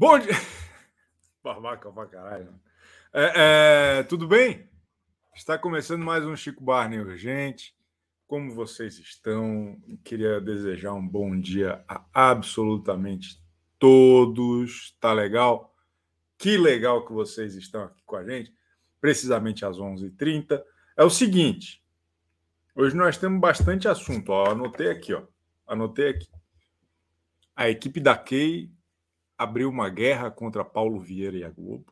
Bom dia. Babaca pra caralho. É, é, tudo bem? Está começando mais um Chico Barney Urgente. Como vocês estão? Queria desejar um bom dia a absolutamente todos. Tá legal? Que legal que vocês estão aqui com a gente, precisamente às 11h30. É o seguinte, hoje nós temos bastante assunto. Ó, anotei aqui, ó. Anotei aqui. A equipe da Key abriu uma guerra contra Paulo Vieira e a Globo.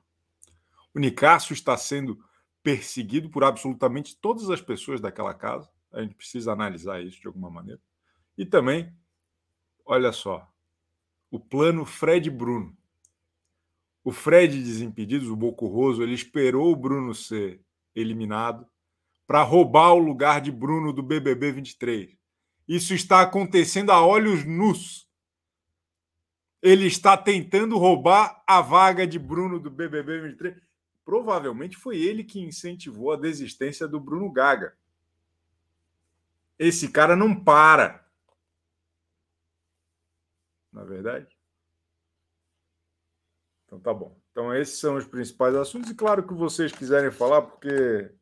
O Nicásio está sendo perseguido por absolutamente todas as pessoas daquela casa. A gente precisa analisar isso de alguma maneira. E também, olha só, o plano Fred Bruno. O Fred Desimpedidos, o Bocorroso, ele esperou o Bruno ser eliminado para roubar o lugar de Bruno do BBB 23. Isso está acontecendo a olhos nus ele está tentando roubar a vaga de Bruno do BBB 23. Provavelmente foi ele que incentivou a desistência do Bruno Gaga. Esse cara não para. Na é verdade? Então tá bom. Então esses são os principais assuntos. E claro que vocês quiserem falar, porque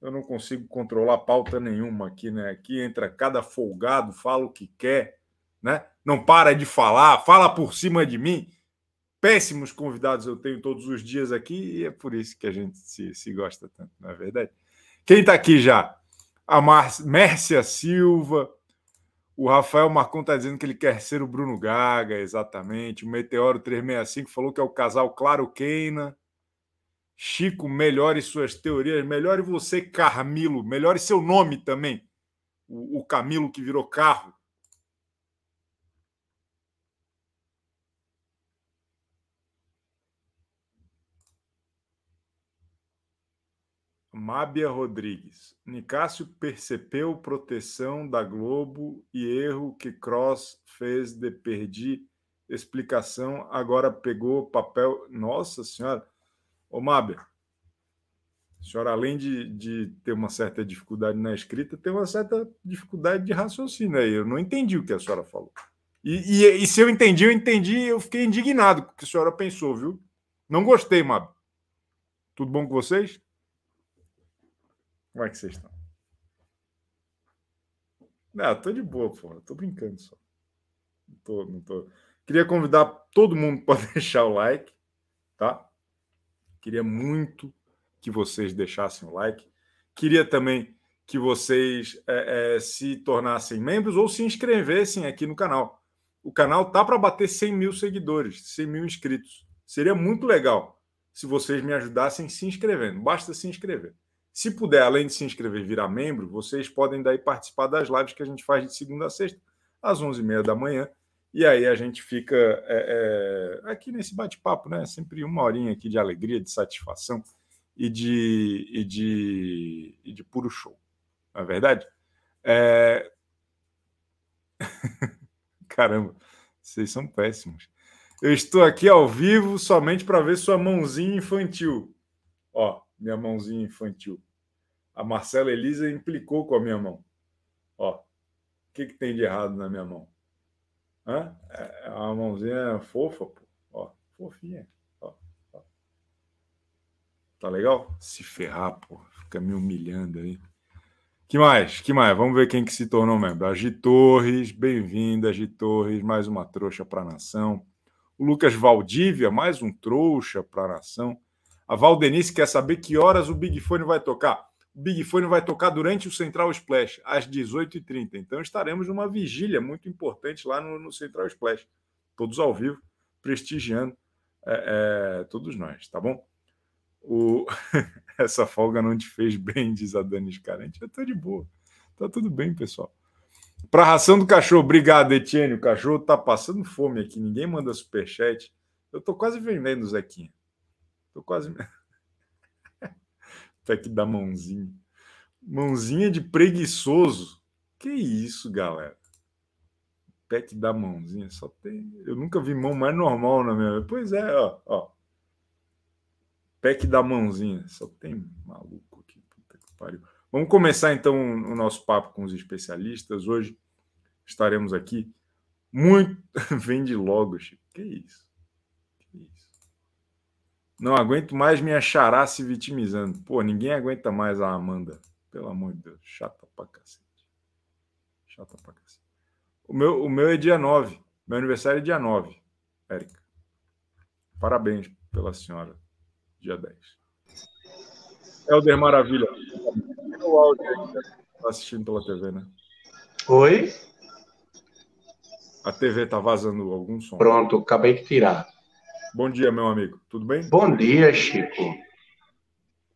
eu não consigo controlar pauta nenhuma aqui, né? Aqui entra cada folgado, fala o que quer né? Não para de falar, fala por cima de mim. Péssimos convidados eu tenho todos os dias aqui e é por isso que a gente se, se gosta tanto, não é verdade? Quem está aqui já? A Mar Mércia Silva, o Rafael Marcon está dizendo que ele quer ser o Bruno Gaga, exatamente. O Meteoro 365 falou que é o casal Claro Keina. Chico, melhore suas teorias. Melhore você, Carmilo. Melhore seu nome também. O, o Camilo que virou carro. Mábia Rodrigues. Nicásio percebeu proteção da Globo e erro que Cross fez de perdi explicação, agora pegou papel. Nossa Senhora! Ô Mábia, a senhora, além de, de ter uma certa dificuldade na escrita, tem uma certa dificuldade de raciocínio aí. Eu não entendi o que a senhora falou. E, e, e se eu entendi, eu entendi, eu fiquei indignado com o que a senhora pensou, viu? Não gostei, Mábia. Tudo bom com vocês? Como é que vocês estão? Não, tô de boa, pô. Tô brincando só. Não tô, não tô. Queria convidar todo mundo para deixar o like, tá? Queria muito que vocês deixassem o like. Queria também que vocês é, é, se tornassem membros ou se inscrevessem aqui no canal. O canal tá para bater 100 mil seguidores, 100 mil inscritos. Seria muito legal se vocês me ajudassem se inscrevendo. Basta se inscrever. Se puder, além de se inscrever virar membro, vocês podem daí participar das lives que a gente faz de segunda a sexta, às 11h30 da manhã. E aí a gente fica é, é, aqui nesse bate-papo, né? Sempre uma horinha aqui de alegria, de satisfação e de, e de, e de puro show. Não é verdade? É... Caramba, vocês são péssimos. Eu estou aqui ao vivo somente para ver sua mãozinha infantil. Ó, minha mãozinha infantil. A Marcela Elisa implicou com a minha mão. Ó, o que, que tem de errado na minha mão? Hã? É uma mãozinha fofa, pô. Ó, fofinha. Ó, ó. Tá legal? Se ferrar, pô. Fica me humilhando aí. Que mais? Que mais? Vamos ver quem que se tornou membro. A Torres, bem-vinda, Gi Torres, mais uma trouxa para a nação. O Lucas Valdívia, mais um trouxa para a nação. A Valdenice quer saber que horas o Big Fone vai tocar. O Big Fone vai tocar durante o Central Splash, às 18h30. Então estaremos numa vigília muito importante lá no, no Central Splash. Todos ao vivo, prestigiando é, é, todos nós, tá bom? O... Essa folga não te fez bem, diz a Dani Escarante. Eu tô de boa. Tá tudo bem, pessoal. Para ração do cachorro, obrigado, Etienne. O cachorro tá passando fome aqui, ninguém manda superchat. Eu tô quase vendendo, Zequinha. Tô quase. Até que dá mãozinha. Mãozinha de preguiçoso. Que isso, galera? Pack da mãozinha. Só tem. Eu nunca vi mão mais normal na minha. Pois é, ó. ó. Pack da mãozinha. Só tem maluco aqui. Puta que pariu. Vamos começar então o nosso papo com os especialistas. Hoje estaremos aqui muito. Vende logo, Chico. Que isso? Não aguento mais minha xará se vitimizando. Pô, ninguém aguenta mais a Amanda. Pelo amor de Deus. Chata pra cacete. Chata pra cacete. O meu, o meu é dia 9. Meu aniversário é dia 9, Érica. Parabéns pela senhora. Dia 10. Helder Maravilha. O áudio aí, tá assistindo pela TV, né? Oi? A TV tá vazando algum som. Pronto, acabei de tirar. Bom dia, meu amigo. Tudo bem? Bom dia, Chico.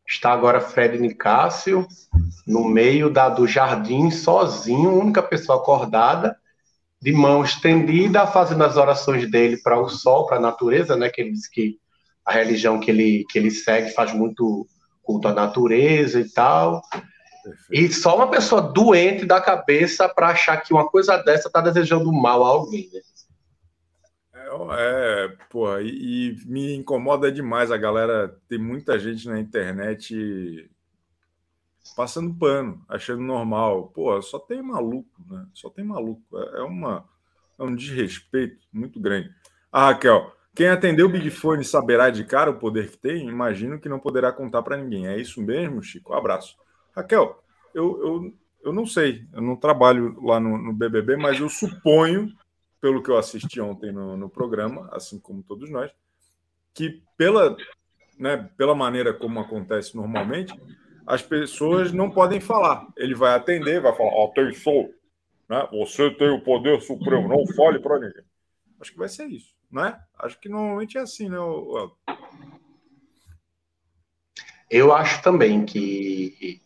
Está agora Fred Nicásio no meio da, do jardim, sozinho, única pessoa acordada, de mão estendida, fazendo as orações dele para o sol, para a natureza, né? Que ele diz que a religião que ele, que ele segue faz muito culto à natureza e tal. E só uma pessoa doente da cabeça para achar que uma coisa dessa está desejando mal a alguém, né? É, porra, e, e, me incomoda demais a galera. Tem muita gente na internet passando pano, achando normal. Pô, só tem maluco, né? Só tem maluco. É, é uma, é um desrespeito muito grande. Ah, Raquel, quem atendeu o Big Fone saberá de cara o poder que tem? Imagino que não poderá contar para ninguém. É isso mesmo, Chico? Um abraço. Raquel, eu, eu, eu não sei, eu não trabalho lá no, no BBB, mas eu suponho pelo que eu assisti ontem no, no programa, assim como todos nós, que pela, né, pela maneira como acontece normalmente, as pessoas não podem falar. Ele vai atender, vai falar: atenção, né? você tem o poder supremo, não fale para ninguém. Acho que vai ser isso, né? Acho que normalmente é assim, né? Eu acho também que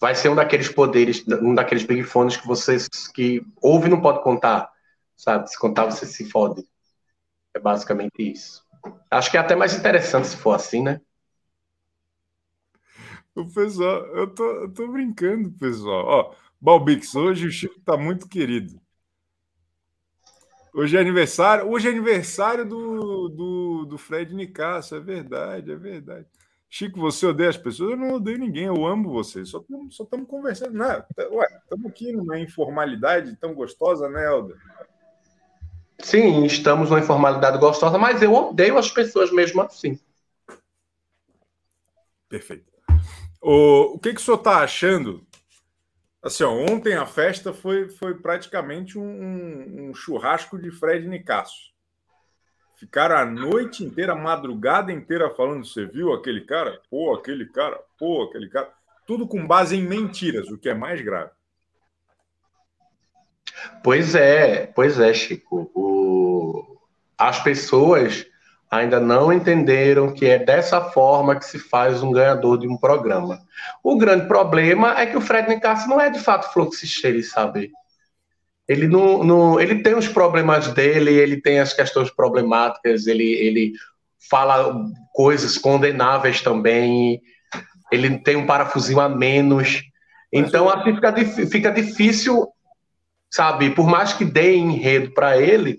vai ser um daqueles poderes, um daqueles big phones que vocês que ouve não pode contar sabe? Se contar, você se fode. É basicamente isso. Acho que é até mais interessante se for assim, né? O pessoal, eu tô, eu tô brincando, pessoal. Ó, Balbix, hoje o Chico tá muito querido. Hoje é aniversário, hoje é aniversário do, do, do Fred Nicasso, é verdade, é verdade. Chico, você odeia as pessoas? Eu não odeio ninguém, eu amo você. Só estamos conversando. Né? Ué, estamos aqui numa informalidade tão gostosa, né, Helder? Sim, estamos numa informalidade gostosa, mas eu odeio as pessoas mesmo assim. Perfeito. O, o que, que o senhor está achando? Assim, ó, ontem a festa foi, foi praticamente um, um churrasco de Fred Nicasso. Ficaram a noite inteira, a madrugada inteira falando: você viu aquele cara? Pô, aquele cara, pô, aquele cara. Tudo com base em mentiras, o que é mais grave. Pois é, pois é, Chico. O... As pessoas ainda não entenderam que é dessa forma que se faz um ganhador de um programa. O grande problema é que o Fred Nicasso não é de fato fluxicheiro, sabe? Ele não, não, ele tem os problemas dele, ele tem as questões problemáticas, ele, ele fala coisas condenáveis também, ele tem um parafusinho a menos. Então, assim fica, fica difícil sabe? Por mais que dê enredo para ele,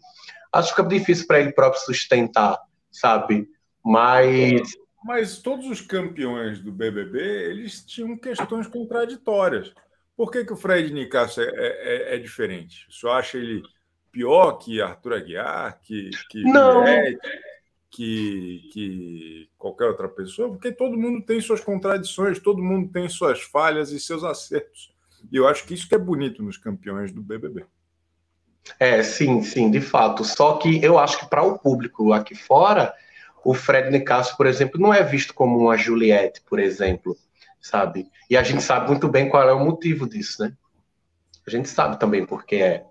acho que é difícil para ele próprio sustentar, sabe? Mas mas todos os campeões do BBB eles tinham questões contraditórias. Por que, que o Fred Nicasso é, é, é diferente? O senhor acha ele pior que Arthur Aguiar, que, que que, que qualquer outra pessoa? Porque todo mundo tem suas contradições, todo mundo tem suas falhas e seus acertos. E eu acho que isso que é bonito nos campeões do BBB. É, sim, sim, de fato. Só que eu acho que para o público aqui fora, o Fred Nicasso, por exemplo, não é visto como uma Juliette, por exemplo, sabe? E a gente sabe muito bem qual é o motivo disso, né? A gente sabe também porque é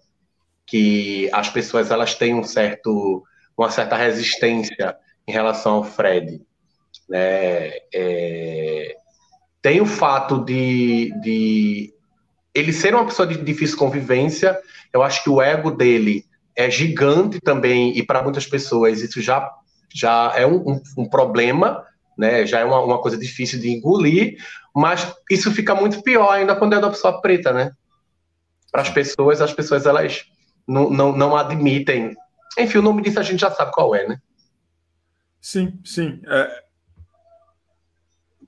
que as pessoas elas têm um certo, uma certa resistência em relação ao Fred, né? É, tem o fato de, de ele ser uma pessoa de difícil convivência, eu acho que o ego dele é gigante também, e para muitas pessoas isso já, já é um, um, um problema, né? já é uma, uma, coisa difícil de engolir, mas isso fica muito pior ainda quando é da pessoa preta, né? Para as pessoas, as pessoas elas não, não, não admitem. Enfim, o nome disso a gente já sabe qual é, né? Sim, sim. É,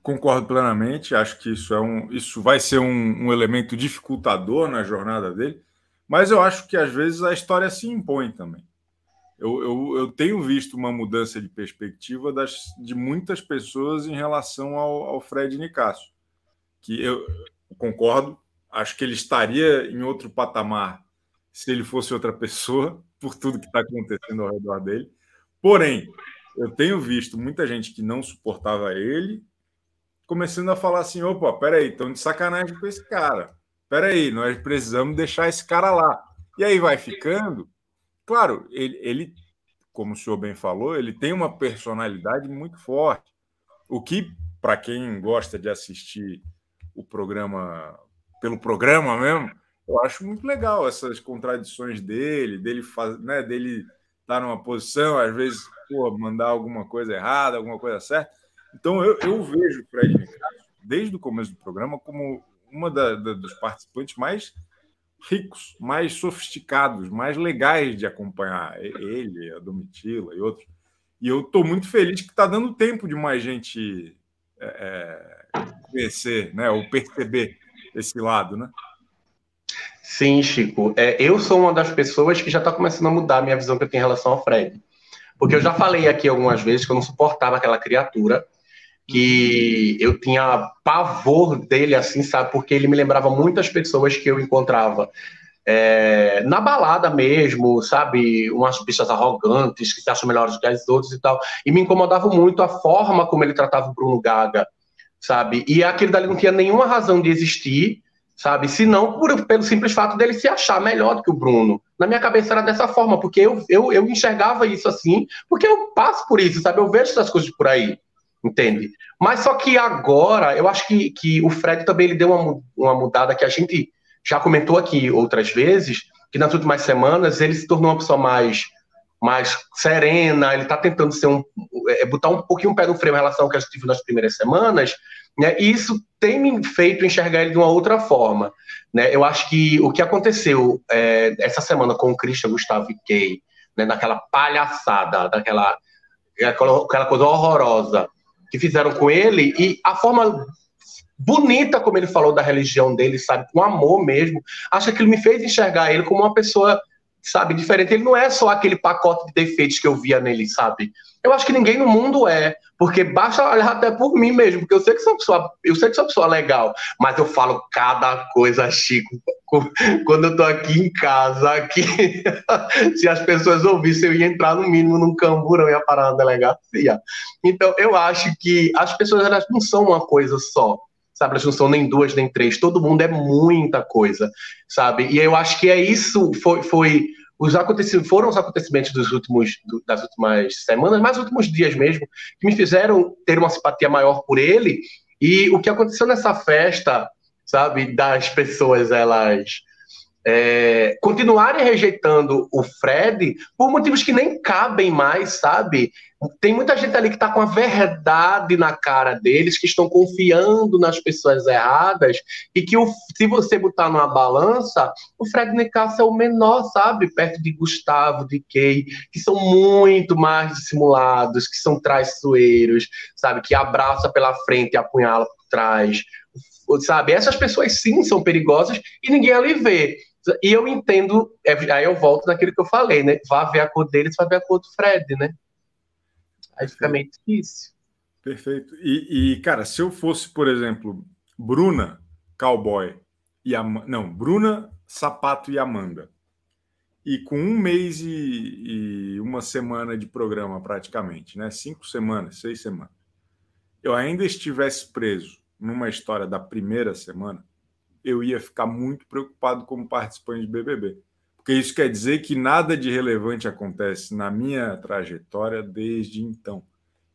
Concordo plenamente. Acho que isso é um, isso vai ser um, um, elemento dificultador na jornada dele. Mas eu acho que às vezes a história se impõe também. eu, eu, eu, tenho visto uma mudança de perspectiva das, de muitas pessoas em relação ao, ao Fred Nicasso, que eu, concordo, acho que ele estaria em outro patamar se ele fosse outra pessoa, por tudo que está acontecendo ao redor dele. Porém, eu tenho visto muita gente que não suportava ele começando a falar assim: opa, peraí, estão de sacanagem com esse cara. Peraí, nós precisamos deixar esse cara lá. E aí vai ficando. Claro, ele, ele, como o senhor bem falou, ele tem uma personalidade muito forte. O que, para quem gosta de assistir o programa pelo programa mesmo, eu acho muito legal essas contradições dele, dele faz, né, dele estar tá numa posição, às vezes, pô, mandar alguma coisa errada, alguma coisa certa. Então eu, eu vejo o Fred Nicasso, desde o começo do programa, como uma da, da, dos participantes mais ricos, mais sofisticados, mais legais de acompanhar. Ele, a Domitila e outros. E eu estou muito feliz que está dando tempo de mais gente é, é, conhecer, né, ou perceber esse lado, né? Sim, Chico. É, eu sou uma das pessoas que já está começando a mudar a minha visão que eu tenho em relação ao Fred. Porque eu já falei aqui algumas vezes que eu não suportava aquela criatura, que eu tinha pavor dele, assim, sabe? Porque ele me lembrava muitas pessoas que eu encontrava é, na balada mesmo, sabe? Umas bichas arrogantes que se acham melhores que as outras e tal. E me incomodava muito a forma como ele tratava o Bruno Gaga, sabe? E aquele dali não tinha nenhuma razão de existir sabe? Se não por, pelo simples fato dele se achar melhor do que o Bruno. Na minha cabeça era dessa forma, porque eu, eu, eu enxergava isso assim, porque eu passo por isso, sabe? Eu vejo essas coisas por aí, entende? Mas só que agora, eu acho que, que o Fred também ele deu uma, uma mudada que a gente já comentou aqui outras vezes, que nas últimas semanas ele se tornou uma pessoa mais mais serena, ele está tentando ser um, é, botar um pouquinho o pé no freio em relação ao que a gente viu nas primeiras semanas, né? E isso tem me feito enxergar ele de uma outra forma. Né? Eu acho que o que aconteceu é, essa semana com o Christian Gustavo e Kay, né, naquela palhaçada, daquela aquela, coisa horrorosa que fizeram com ele, e a forma bonita como ele falou da religião dele, sabe, com amor mesmo, acho que ele me fez enxergar ele como uma pessoa sabe, diferente. Ele não é só aquele pacote de defeitos que eu via nele, sabe? Eu acho que ninguém no mundo é, porque basta olhar até por mim mesmo, porque eu sei que sou uma pessoa, eu sei que sou pessoa legal, mas eu falo cada coisa, Chico, quando eu tô aqui em casa, aqui, se as pessoas ouvissem, eu ia entrar no mínimo num camburão e ia parar na delegacia. Então, eu acho que as pessoas elas não são uma coisa só sabe? Elas não são nem duas nem três, todo mundo é muita coisa, sabe? E eu acho que é isso, foi, foi os acontecimentos, foram os acontecimentos dos últimos, das últimas semanas, mais últimos dias mesmo, que me fizeram ter uma simpatia maior por ele. E o que aconteceu nessa festa, sabe, das pessoas elas é, continuarem rejeitando o Fred por motivos que nem cabem mais, sabe? Tem muita gente ali que está com a verdade na cara deles, que estão confiando nas pessoas erradas, e que o, se você botar numa balança, o Fred Nicasso é o menor, sabe? Perto de Gustavo, de Kay, que são muito mais dissimulados, que são traiçoeiros, sabe? Que abraça pela frente e apunhala por trás, sabe? Essas pessoas sim são perigosas e ninguém ali vê. E eu entendo, é, aí eu volto naquilo que eu falei, né? Vá ver a cor deles, vá ver a cor do Fred, né? Aí fica meio difícil. Perfeito. E, e, cara, se eu fosse, por exemplo, Bruna, Cowboy e a não, Bruna, Sapato e Amanda, e com um mês e, e, uma semana de programa praticamente, né? Cinco semanas, seis semanas, eu ainda estivesse preso numa história da primeira semana, eu ia ficar muito preocupado como participante de BBB. Porque isso quer dizer que nada de relevante acontece na minha trajetória desde então.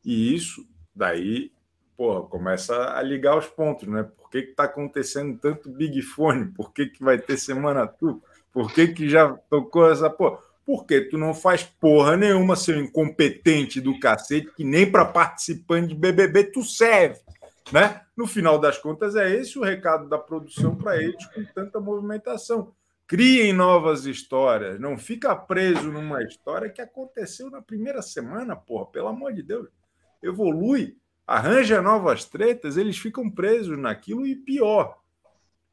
E isso daí, porra, começa a ligar os pontos, né? Por que está acontecendo tanto Big Fone? Por que, que vai ter semana tu? Por que, que já tocou essa porra? Porque tu não faz porra nenhuma, seu incompetente do cacete, que nem para participante de BBB tu serve. Né? No final das contas, é esse o recado da produção para eles com tanta movimentação. Criem novas histórias, não fica preso numa história que aconteceu na primeira semana, porra, pelo amor de Deus. Evolui, arranja novas tretas, eles ficam presos naquilo e pior,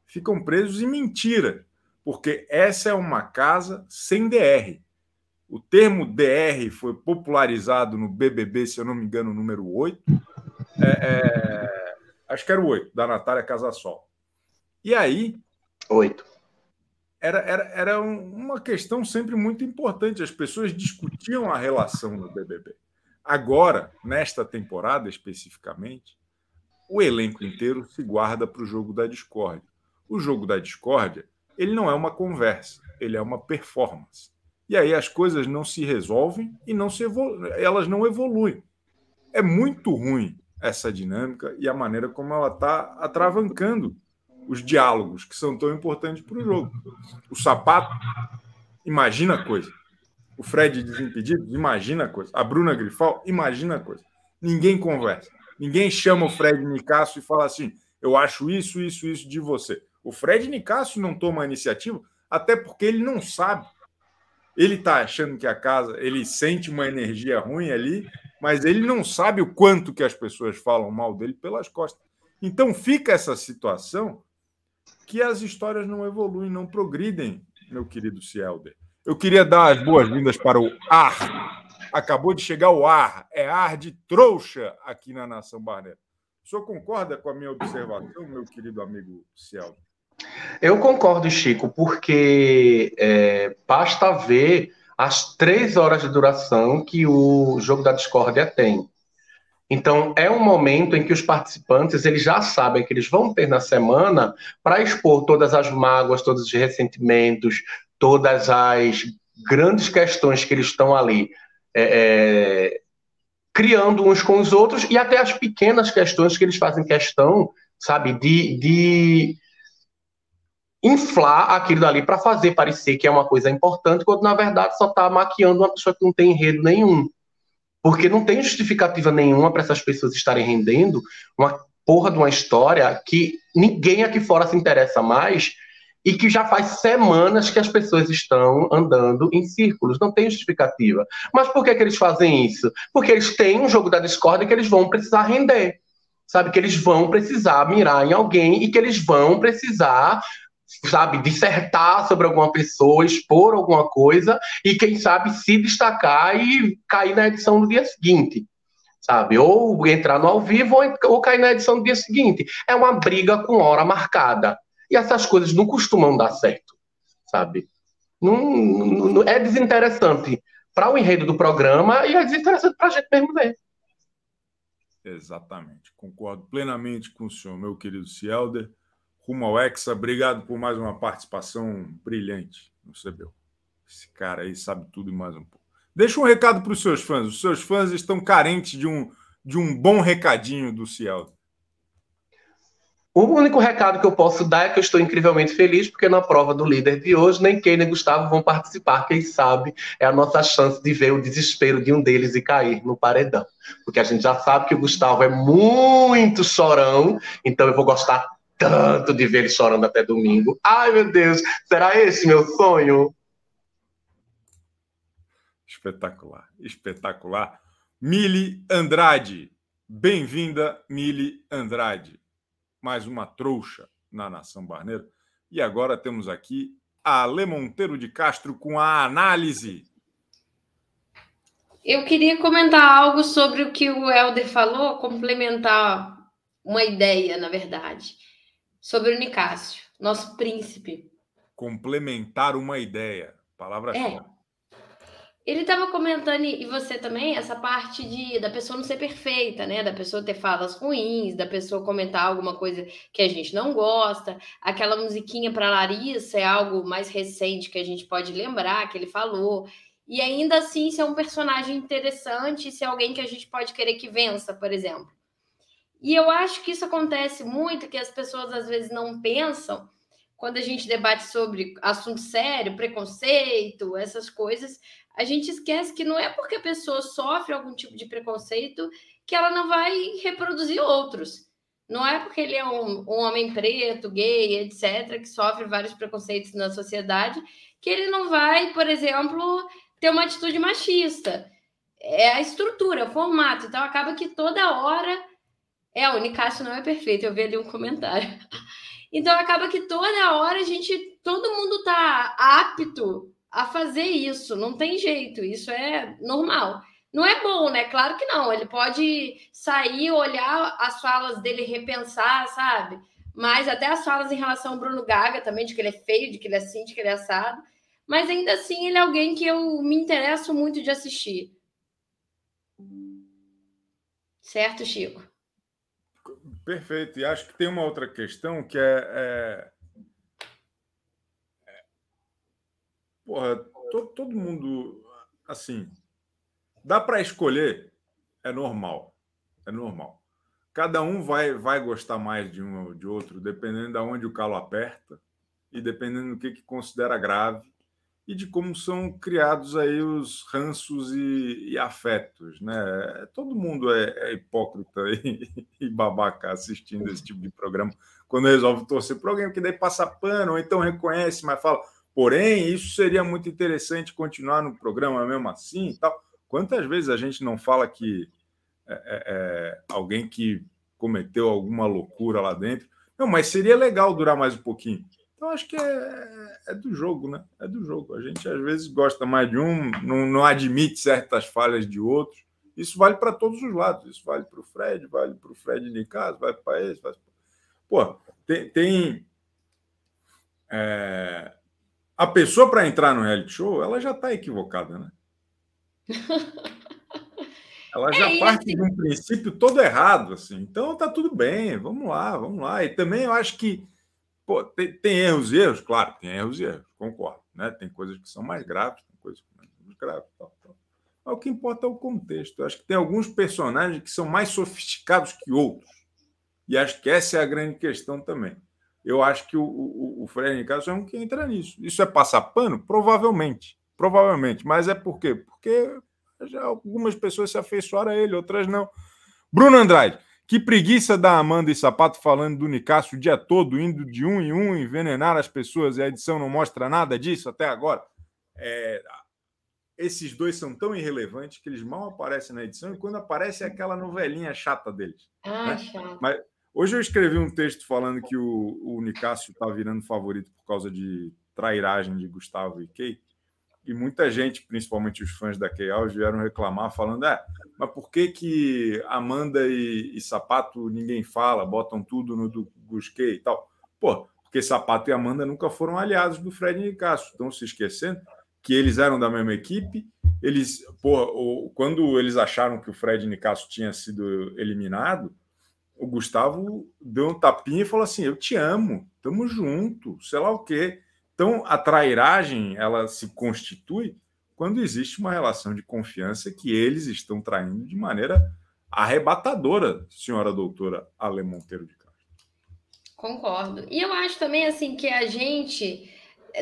ficam presos em mentira, porque essa é uma casa sem DR. O termo DR foi popularizado no BBB, se eu não me engano, número 8. É, é, acho que era o 8, da Natália Casasol. E aí. Oito. Era, era, era uma questão sempre muito importante. As pessoas discutiam a relação no BBB. Agora, nesta temporada especificamente, o elenco inteiro se guarda para o jogo da discórdia. O jogo da discórdia, ele não é uma conversa, ele é uma performance. E aí as coisas não se resolvem e não se elas não evoluem. É muito ruim essa dinâmica e a maneira como ela está atravancando os diálogos que são tão importantes para o jogo. O sapato, imagina a coisa. O Fred desimpedido, imagina a coisa. A Bruna Grifal, imagina a coisa. Ninguém conversa. Ninguém chama o Fred Nicasso e fala assim: eu acho isso, isso, isso de você. O Fred Nicasso não toma a iniciativa, até porque ele não sabe. Ele está achando que a casa, ele sente uma energia ruim ali, mas ele não sabe o quanto que as pessoas falam mal dele pelas costas. Então fica essa situação que as histórias não evoluem, não progridem, meu querido Cielder. Eu queria dar as boas-vindas para o ar acabou de chegar o ar, é ar de trouxa aqui na Nação Barneiro. O senhor concorda com a minha observação, meu querido amigo Ciel? Eu concordo, Chico, porque é, basta ver as três horas de duração que o jogo da discórdia tem. Então, é um momento em que os participantes eles já sabem que eles vão ter na semana para expor todas as mágoas, todos os ressentimentos, todas as grandes questões que eles estão ali é, é, criando uns com os outros e até as pequenas questões que eles fazem questão, sabe, de, de inflar aquilo dali para fazer parecer que é uma coisa importante, quando na verdade só está maquiando uma pessoa que não tem enredo nenhum. Porque não tem justificativa nenhuma para essas pessoas estarem rendendo uma porra de uma história que ninguém aqui fora se interessa mais e que já faz semanas que as pessoas estão andando em círculos, não tem justificativa. Mas por que, que eles fazem isso? Porque eles têm um jogo da discórdia que eles vão precisar render. Sabe, que eles vão precisar mirar em alguém e que eles vão precisar, sabe, dissertar sobre alguma pessoa, expor alguma coisa e, quem sabe, se destacar e cair na edição do dia seguinte sabe? Ou entrar no ao vivo ou, cair na edição do dia seguinte. É uma briga com hora marcada. E essas coisas não costumam dar certo, sabe? Não, não é desinteressante para o enredo do programa e é desinteressante para a gente mesmo ver. Exatamente. Concordo plenamente com o senhor, meu querido Cielder. Rumo ao Hexa, obrigado por mais uma participação brilhante no CBU. Esse cara aí sabe tudo e mais um pouco. Deixa um recado para os seus fãs. Os seus fãs estão carentes de um, de um bom recadinho do Cielder. O único recado que eu posso dar é que eu estou incrivelmente feliz, porque na prova do líder de hoje, nem Kane nem Gustavo vão participar. Quem sabe é a nossa chance de ver o desespero de um deles e cair no paredão. Porque a gente já sabe que o Gustavo é muito chorão, então eu vou gostar tanto de ver ele chorando até domingo. Ai, meu Deus, será esse meu sonho? Espetacular, espetacular. Mili Andrade. Bem-vinda, Mili Andrade mais uma trouxa na Nação Barneiro. E agora temos aqui a Ale Monteiro de Castro com a análise. Eu queria comentar algo sobre o que o Helder falou, complementar uma ideia, na verdade, sobre o Nicásio, nosso príncipe. Complementar uma ideia. Palavra é. Ele estava comentando, e você também, essa parte de da pessoa não ser perfeita, né? Da pessoa ter falas ruins, da pessoa comentar alguma coisa que a gente não gosta. Aquela musiquinha para Larissa é algo mais recente que a gente pode lembrar que ele falou. E ainda assim ser um personagem interessante, ser alguém que a gente pode querer que vença, por exemplo. E eu acho que isso acontece muito, que as pessoas às vezes não pensam quando a gente debate sobre assunto sério, preconceito, essas coisas, a gente esquece que não é porque a pessoa sofre algum tipo de preconceito que ela não vai reproduzir outros. Não é porque ele é um, um homem preto, gay, etc., que sofre vários preconceitos na sociedade, que ele não vai, por exemplo, ter uma atitude machista. É a estrutura, o formato. Então acaba que toda hora. É, o Nicásio não é perfeito, eu vi ali um comentário. Então acaba que toda hora a gente, todo mundo tá apto a fazer isso, não tem jeito, isso é normal. Não é bom, né? Claro que não. Ele pode sair, olhar as falas dele, repensar, sabe? Mas até as falas em relação ao Bruno Gaga também, de que ele é feio, de que ele é assim, de que ele é assado. Mas ainda assim, ele é alguém que eu me interesso muito de assistir. Certo, Chico? Perfeito. E acho que tem uma outra questão que é. é... é porra, todo, todo mundo. Assim. Dá para escolher, é normal. É normal. Cada um vai, vai gostar mais de um ou de outro, dependendo de onde o calo aperta e dependendo do que, que considera grave e de como são criados aí os ranços e, e afetos, né? Todo mundo é, é hipócrita e, e, babaca assistindo esse tipo de programa quando resolve torcer para alguém que daí passa pano ou então reconhece, mas fala, porém, isso seria muito interessante continuar no programa mesmo assim e tal. Quantas vezes a gente não fala que é, é, é alguém que cometeu alguma loucura lá dentro, não, mas seria legal durar mais um pouquinho. Então, acho que é, é, do jogo, né? É do jogo. A gente às vezes gosta mais de um, não, não admite certas falhas de outros. Isso vale para todos os lados. Isso vale para o Fred, vale para o Fred de casa, vale para esse. Vale... Pô, tem. tem é... A pessoa para entrar no reality show, ela já está equivocada, né? Ela já é, parte de um princípio todo errado, assim. Então tá tudo bem, vamos lá, vamos lá. E também eu acho que Pô, tem, tem, erros e erros? Claro, tem erros e erros, concordo. Né? Tem coisas que são mais graves, tem coisas que são menos graves. Tal, tal. Mas o que importa é o contexto. Eu acho que tem alguns personagens que são mais sofisticados que outros. E acho que essa é a grande questão também. Eu acho que o, o, o Fred Nicasso é um que entra nisso. Isso é passar pano? Provavelmente. Provavelmente. Mas é por quê? Porque já algumas pessoas se afeiçoaram a ele, outras não. Bruno Andrade. Que preguiça da Amanda e Sapato falando do Nicásio o dia todo, indo de um em um, envenenar as pessoas, e a edição não mostra nada disso até agora. É, esses dois são tão irrelevantes que eles mal aparecem na edição, e quando aparece é aquela novelinha chata deles. Ah, né? chato. Mas hoje eu escrevi um texto falando que o, o Nicásio está virando favorito por causa de trairagem de Gustavo e Kay e muita gente, principalmente os fãs da Keyal, vieram reclamar, falando: é, mas por que, que Amanda e, e Sapato ninguém fala, botam tudo no do Busquei e tal? Pô, porque Sapato e Amanda nunca foram aliados do Fred e Cássio, estão se esquecendo que eles eram da mesma equipe. Eles, pô, quando eles acharam que o Fred Nicasso tinha sido eliminado, o Gustavo deu um tapinha e falou assim: Eu te amo, tamo junto, sei lá o quê. Então, a trairagem ela se constitui quando existe uma relação de confiança que eles estão traindo de maneira arrebatadora, senhora doutora Ale Monteiro de Castro. Concordo. E eu acho também assim que a gente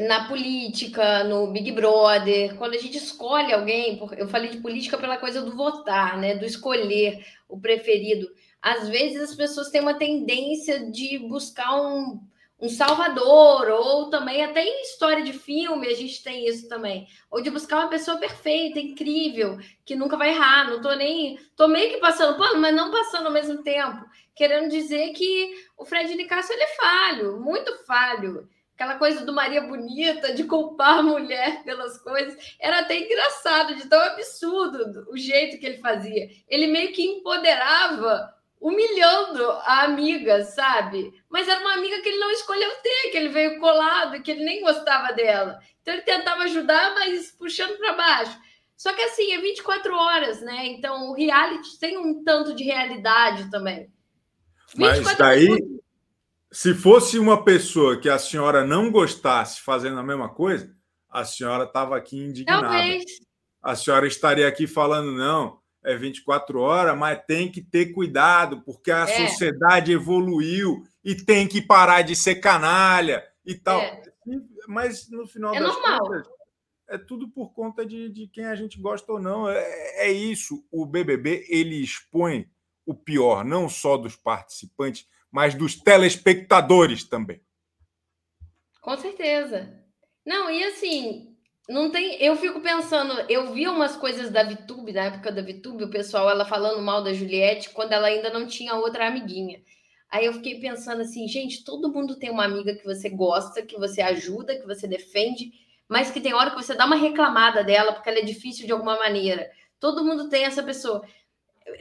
na política, no Big Brother, quando a gente escolhe alguém, eu falei de política pela coisa do votar, né, do escolher o preferido. Às vezes as pessoas têm uma tendência de buscar um um Salvador, ou também até em história de filme a gente tem isso também. Ou de buscar uma pessoa perfeita, incrível, que nunca vai errar. Não tô nem. tô meio que passando pano, mas não passando ao mesmo tempo. Querendo dizer que o Fred Nicasso ele é falho, muito falho. Aquela coisa do Maria Bonita, de culpar a mulher pelas coisas, era até engraçado, de tão absurdo o jeito que ele fazia. Ele meio que empoderava humilhando a amiga, sabe? Mas era uma amiga que ele não escolheu ter, que ele veio colado, que ele nem gostava dela. Então ele tentava ajudar, mas puxando para baixo. Só que assim, é 24 horas, né? Então o reality tem um tanto de realidade também. Mas daí, minutos. se fosse uma pessoa que a senhora não gostasse fazendo a mesma coisa, a senhora estava aqui indignada. Talvez. A senhora estaria aqui falando, não, é 24 horas, mas tem que ter cuidado, porque a é. sociedade evoluiu e tem que parar de ser canalha e tal. É. Mas no final é das normal. contas, é tudo por conta de, de quem a gente gosta ou não. É, é isso. O BBB ele expõe o pior, não só dos participantes, mas dos telespectadores também. Com certeza. Não, e assim, não tem. Eu fico pensando, eu vi umas coisas da Vitube, na época da Vitube, o pessoal ela falando mal da Juliette quando ela ainda não tinha outra amiguinha. Aí eu fiquei pensando assim, gente, todo mundo tem uma amiga que você gosta, que você ajuda, que você defende, mas que tem hora que você dá uma reclamada dela porque ela é difícil de alguma maneira. Todo mundo tem essa pessoa.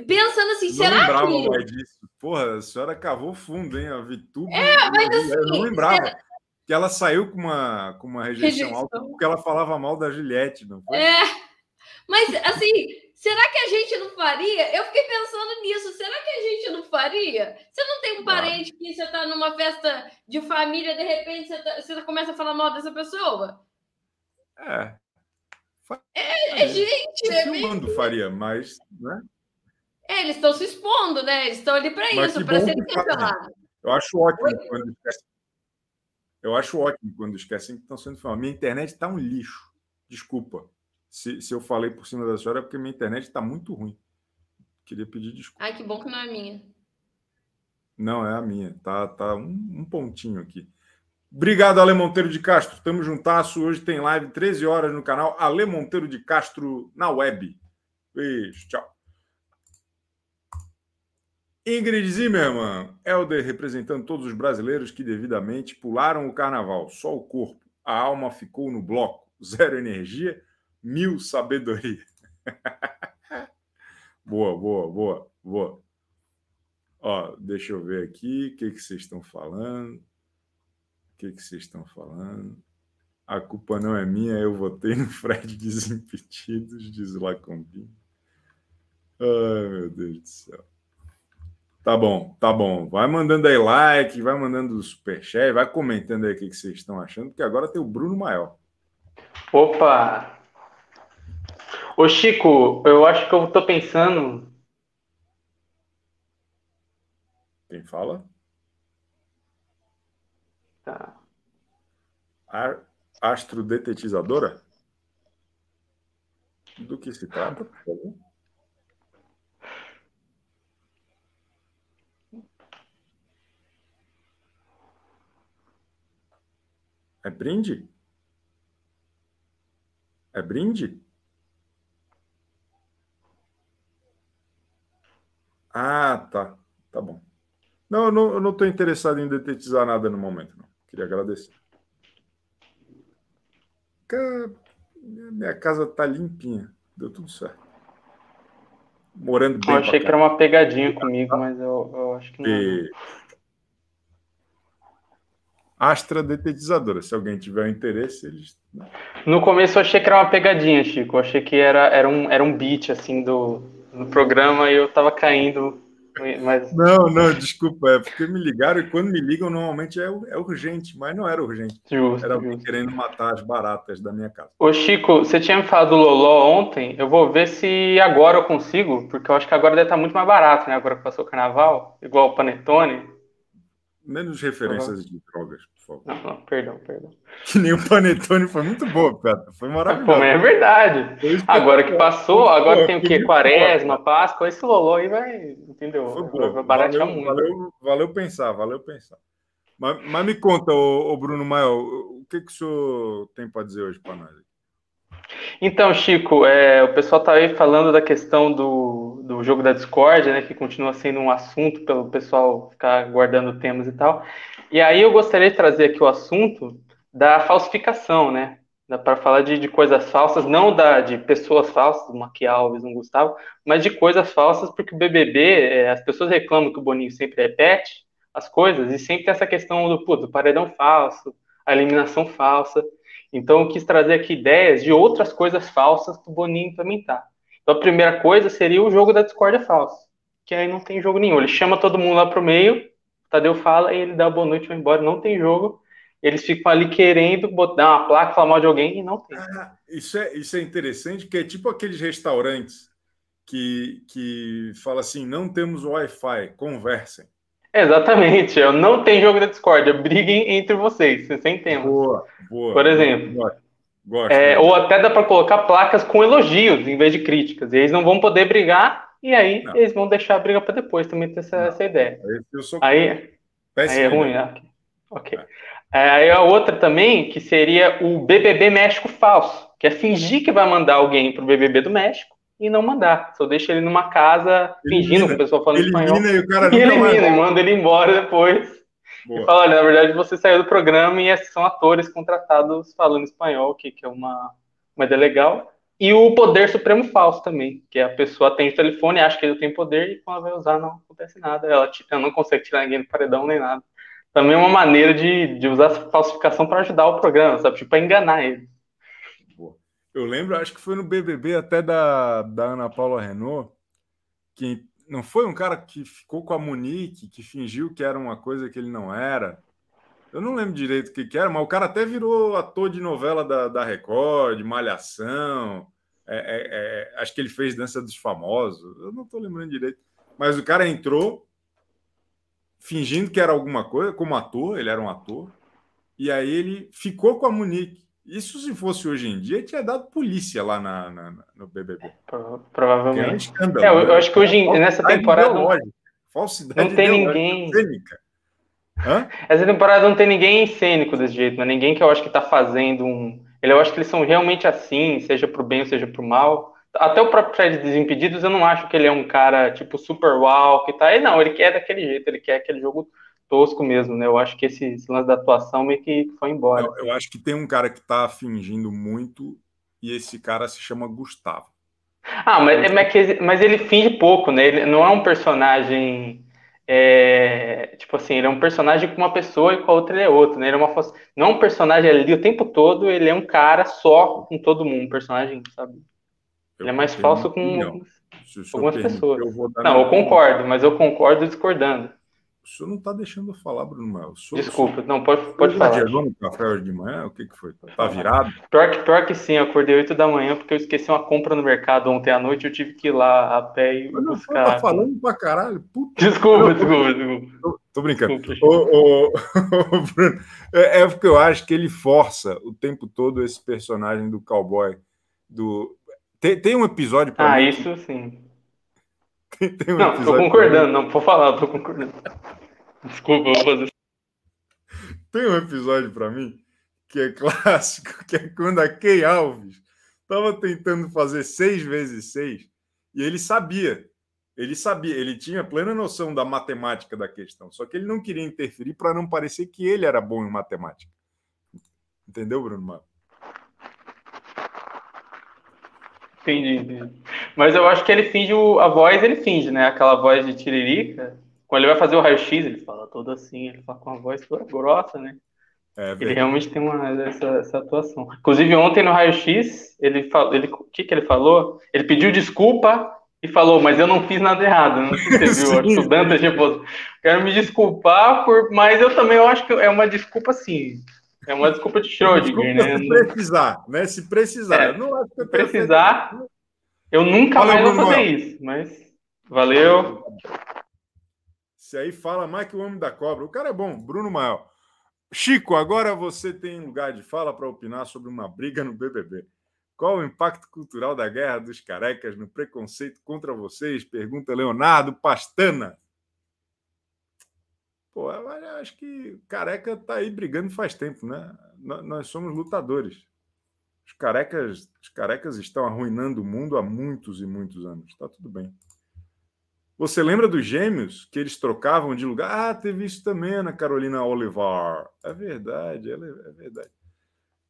Pensando assim, não será lembrava que. mais disso. Porra, a senhora cavou fundo, hein? A Vituba. É, mas assim. Eu não lembrava. será- Que ela saiu com uma, com uma rejeição, Rejeição. alta porque ela falava mal da Juliette, não foi? É. Mas, assim, será que a gente não faria? Eu fiquei pensando nisso. Será que a gente não faria? Você não tem um parente que você tá numa festa de família, de repente você, tá- você começa a falar mal dessa pessoa? É. É, gente, é, meio- Filmando faria, mas. Né? é, eles estão se expondo, né? Eles estão ali para isso, para serem que fazem. cancelados. Eu acho ótimo quando esquecem. Eu acho ótimo quando esquecem que estão sendo filmados. Minha internet está um lixo. Desculpa. Se, se eu falei por cima da senhora, é porque minha internet está muito ruim. Queria pedir desculpa. Ai, que bom que não é minha. Não, é a minha. Tá, tá um, um pontinho aqui. Obrigado, Ale Monteiro de Castro. Tamo juntasso. Hoje tem live 13 horas no canal Ale Monteiro de Castro na web. Beijo, tchau. Ingrid Zimmermann, Helder representando todos os brasileiros que devidamente pularam o carnaval. Só o corpo. A alma ficou no bloco. Zero energia, mil sabedoria. boa, boa, boa, boa. Ó, deixa eu ver aqui o que, que vocês estão falando. O que, que vocês estão falando? A culpa não é minha, eu votei no Fred Desimpedidos, diz lá combina. Ai, meu Deus do céu. Tá bom, tá bom. Vai mandando aí like, vai mandando superchat, vai comentando aí o que, que vocês estão achando, porque agora tem o Bruno Maior. Opa! Ô Chico, eu acho que eu tô pensando. Quem fala? Tá. A- Astrodetetizadora? Do que se trata, por É brinde? É brinde? Ah, tá. Tá bom. Não, eu não, estou interessado em detetizar nada no momento, não. Queria agradecer. Minha casa tá limpinha. Deu tudo certo. Morando bem. Eu achei que era uma pegadinha comigo, mas eu, eu acho que não. não. e... Astra detetizadora. Se alguém tiver interesse, eles. No começo eu achei que era uma pegadinha, Chico. Eu achei que era, era, um, era um beat assim do, do programa e eu tava caindo. Mas Não, não, desculpa. É porque me ligaram e quando me ligam, normalmente é, é urgente, mas não era urgente. justo, Era alguém querendo matar as baratas da minha casa. Ô Chico, você tinha me falado do Loló ontem. Eu vou ver se agora eu consigo, porque eu acho que agora deve estar muito mais barato, né? Agora que passou o carnaval, igual o Panetone. Menos referências de drogas, por favor. Não, perdão, perdão. Que nem o Panetone foi muito boa, Peta. Foi maravilhoso. é verdade. Agora que passou, agora Pô, tem o quê? Quaresma, Páscoa, esse Loló aí vai, entendeu? Foi boa. vai baratear Valeu, muito. valeu, valeu pensar, valeu pensar. Mas, mas me conta, ô, ô Bruno Maior, o que, que o senhor tem para dizer hoje para nós? Então, Chico, é, o pessoal tá aí falando da questão do, do jogo da Discord, né, que continua sendo um assunto pelo pessoal ficar guardando temas e tal. E aí eu gostaria de trazer aqui o assunto da falsificação, né? Para falar de, de coisas falsas, não da, de pessoas falsas, do Maqui Alves, um Gustavo, mas de coisas falsas, porque o BBB, é, as pessoas reclamam que o Boninho sempre repete as coisas, e sempre tem essa questão do, paredão falso, a eliminação falsa. Então, eu quis trazer aqui ideias de outras coisas falsas para o Boninho implementar. Então, a primeira coisa seria o jogo da discórdia falso, que aí não tem jogo nenhum. Ele chama todo mundo lá pro meio, o Tadeu fala e ele dá boa noite e vai embora, não tem jogo. Eles ficam ali querendo botar uma placa, falar mal de alguém e não tem. Ah, isso, é, isso é interessante, porque é tipo aqueles restaurantes que, que fala assim: não temos Wi-Fi, conversem. Exatamente, eu não tem jogo da discórdia, briguem entre vocês, sem tema. Boa, boa. Por exemplo. Gosto. Gosto É, ou até dá para colocar placas com elogios em vez de críticas. E eles não vão poder brigar, e aí Não. eles vão deixar a briga para depois. Também tem essa, essa ideia. Esse eu sou Aí, aí é né? ruim, né? Ok. É, aí a outra também, que seria o BBB México falso, que é fingir que vai mandar alguém pro BBB do México e não mandar. Só deixa ele numa casa fingindo Elimina. com o pessoal falando espanhol. E o cara E mais elimina, e manda ele embora depois. Boa. E fala, olha, na verdade você saiu do programa e são atores contratados falando espanhol, que, que é uma, uma ideia legal. E o poder supremo falso também, que a pessoa atende o telefone, acha que ele tem poder e quando vai usar não acontece nada. Ela, ela não consegue tirar ninguém do paredão nem nada. Também é uma maneira de, de usar falsificação para ajudar o programa, sabe? Tipo, para enganar ele. Eu lembro, acho que foi no BBB até da, da Ana Paula Renault, que não foi um cara que ficou com a Monique, que fingiu que era uma coisa que ele não era. Eu não lembro direito o que, que era, mas o cara até virou ator de novela da, da Record, de Malhação. É, é, é, acho que ele fez Dança dos Famosos. Eu não estou lembrando direito. Mas o cara entrou fingindo que era alguma coisa, como ator, ele era um ator. E aí ele ficou com a Monique. Isso, se fosse hoje em dia, tinha dado polícia lá na, na no BBB. Provavelmente. É, um escândalo, é eu, né? eu, acho que hoje, nessa temporada. Falsidade não tem ninguém. Cênica. Hã? Essa temporada não tem ninguém cênico desse jeito, não é ninguém que eu acho que tá fazendo um. Eu acho que eles são realmente assim, seja pro bem ou seja pro mal. Até o próprio Fred Desimpedidos, eu não acho que ele é um cara, tipo, super uau, que tá. Ele não, ele quer daquele jeito, ele quer aquele jogo tosco mesmo, né? Eu acho que esse, esse lance da atuação meio que foi embora. Eu, eu acho que tem um cara que tá fingindo muito e esse cara se chama Gustavo. Ah, mas, mas, mas ele finge pouco, né? Ele não é um personagem é, tipo assim, ele é um personagem com uma pessoa e com a outra ele é outro, né? Ele é uma, não é um personagem ali o tempo todo, ele é um cara só com todo mundo, um personagem, sabe? Eu ele é mais falso com, algumas pessoas. Não, eu concordo, mas eu concordo discordando. O senhor não está deixando eu falar, Bruno. Desculpa, senhor... não, pode, pode falar. Você no café hoje de manhã? O que, que foi? Tá virado? Pior que, pior que sim, eu acordei 8 da manhã porque eu esqueci uma compra no mercado ontem à noite eu tive que ir lá a pé e Mas buscar. Tá falando pra caralho? Puta desculpa, desculpa, desculpa. Tô, tô brincando. Desculpa, ô, ô, Bruno, é, é porque eu acho que ele força o tempo todo esse personagem do cowboy. Do... Tem, tem um episódio. Ah, mim, isso sim um não, tô concordando, não, vou falar, tô concordando. Desculpa, vou fazer. Tem um episódio para mim que é clássico, que é quando a Key Alves estava tentando fazer seis vezes seis e ele sabia, ele sabia, ele tinha plena noção da matemática da questão, só que ele não queria interferir para não parecer que ele era bom em matemática. Entendeu, Bruno Mano? Entendi, entendi. Mas eu acho que ele finge o, a voz, ele finge, né? Aquela voz de tiririca. Quando ele vai fazer o raio-x, ele fala todo assim, ele fala com uma voz toda grossa, né? É, ele realmente tem uma, essa, essa atuação. Inclusive, ontem no raio-x, ele falou. Ele, o que, que ele falou? Ele pediu desculpa e falou, mas eu não fiz nada errado. Não sei se você viu. Acho que o Dante, tipo, quero me desculpar, por, mas eu também eu acho que é uma desculpa assim. É uma desculpa de Schrödinger, né? Se precisar, né? Se precisar. É, não acho que precisar, eu nunca valeu, mais vou fazer isso, mas valeu. Se aí fala mais que o homem da cobra. O cara é bom, Bruno Mael. Chico, agora você tem lugar de fala para opinar sobre uma briga no BBB. Qual o impacto cultural da guerra dos carecas no preconceito contra vocês? Pergunta Leonardo Pastana. Pô, eu acho que careca tá aí brigando faz tempo, né? Nós somos lutadores. Os carecas, os carecas estão arruinando o mundo há muitos e muitos anos. Tá tudo bem. Você lembra dos gêmeos que eles trocavam de lugar? Ah, teve isso também, Ana Carolina Olivar. É verdade, é, é verdade.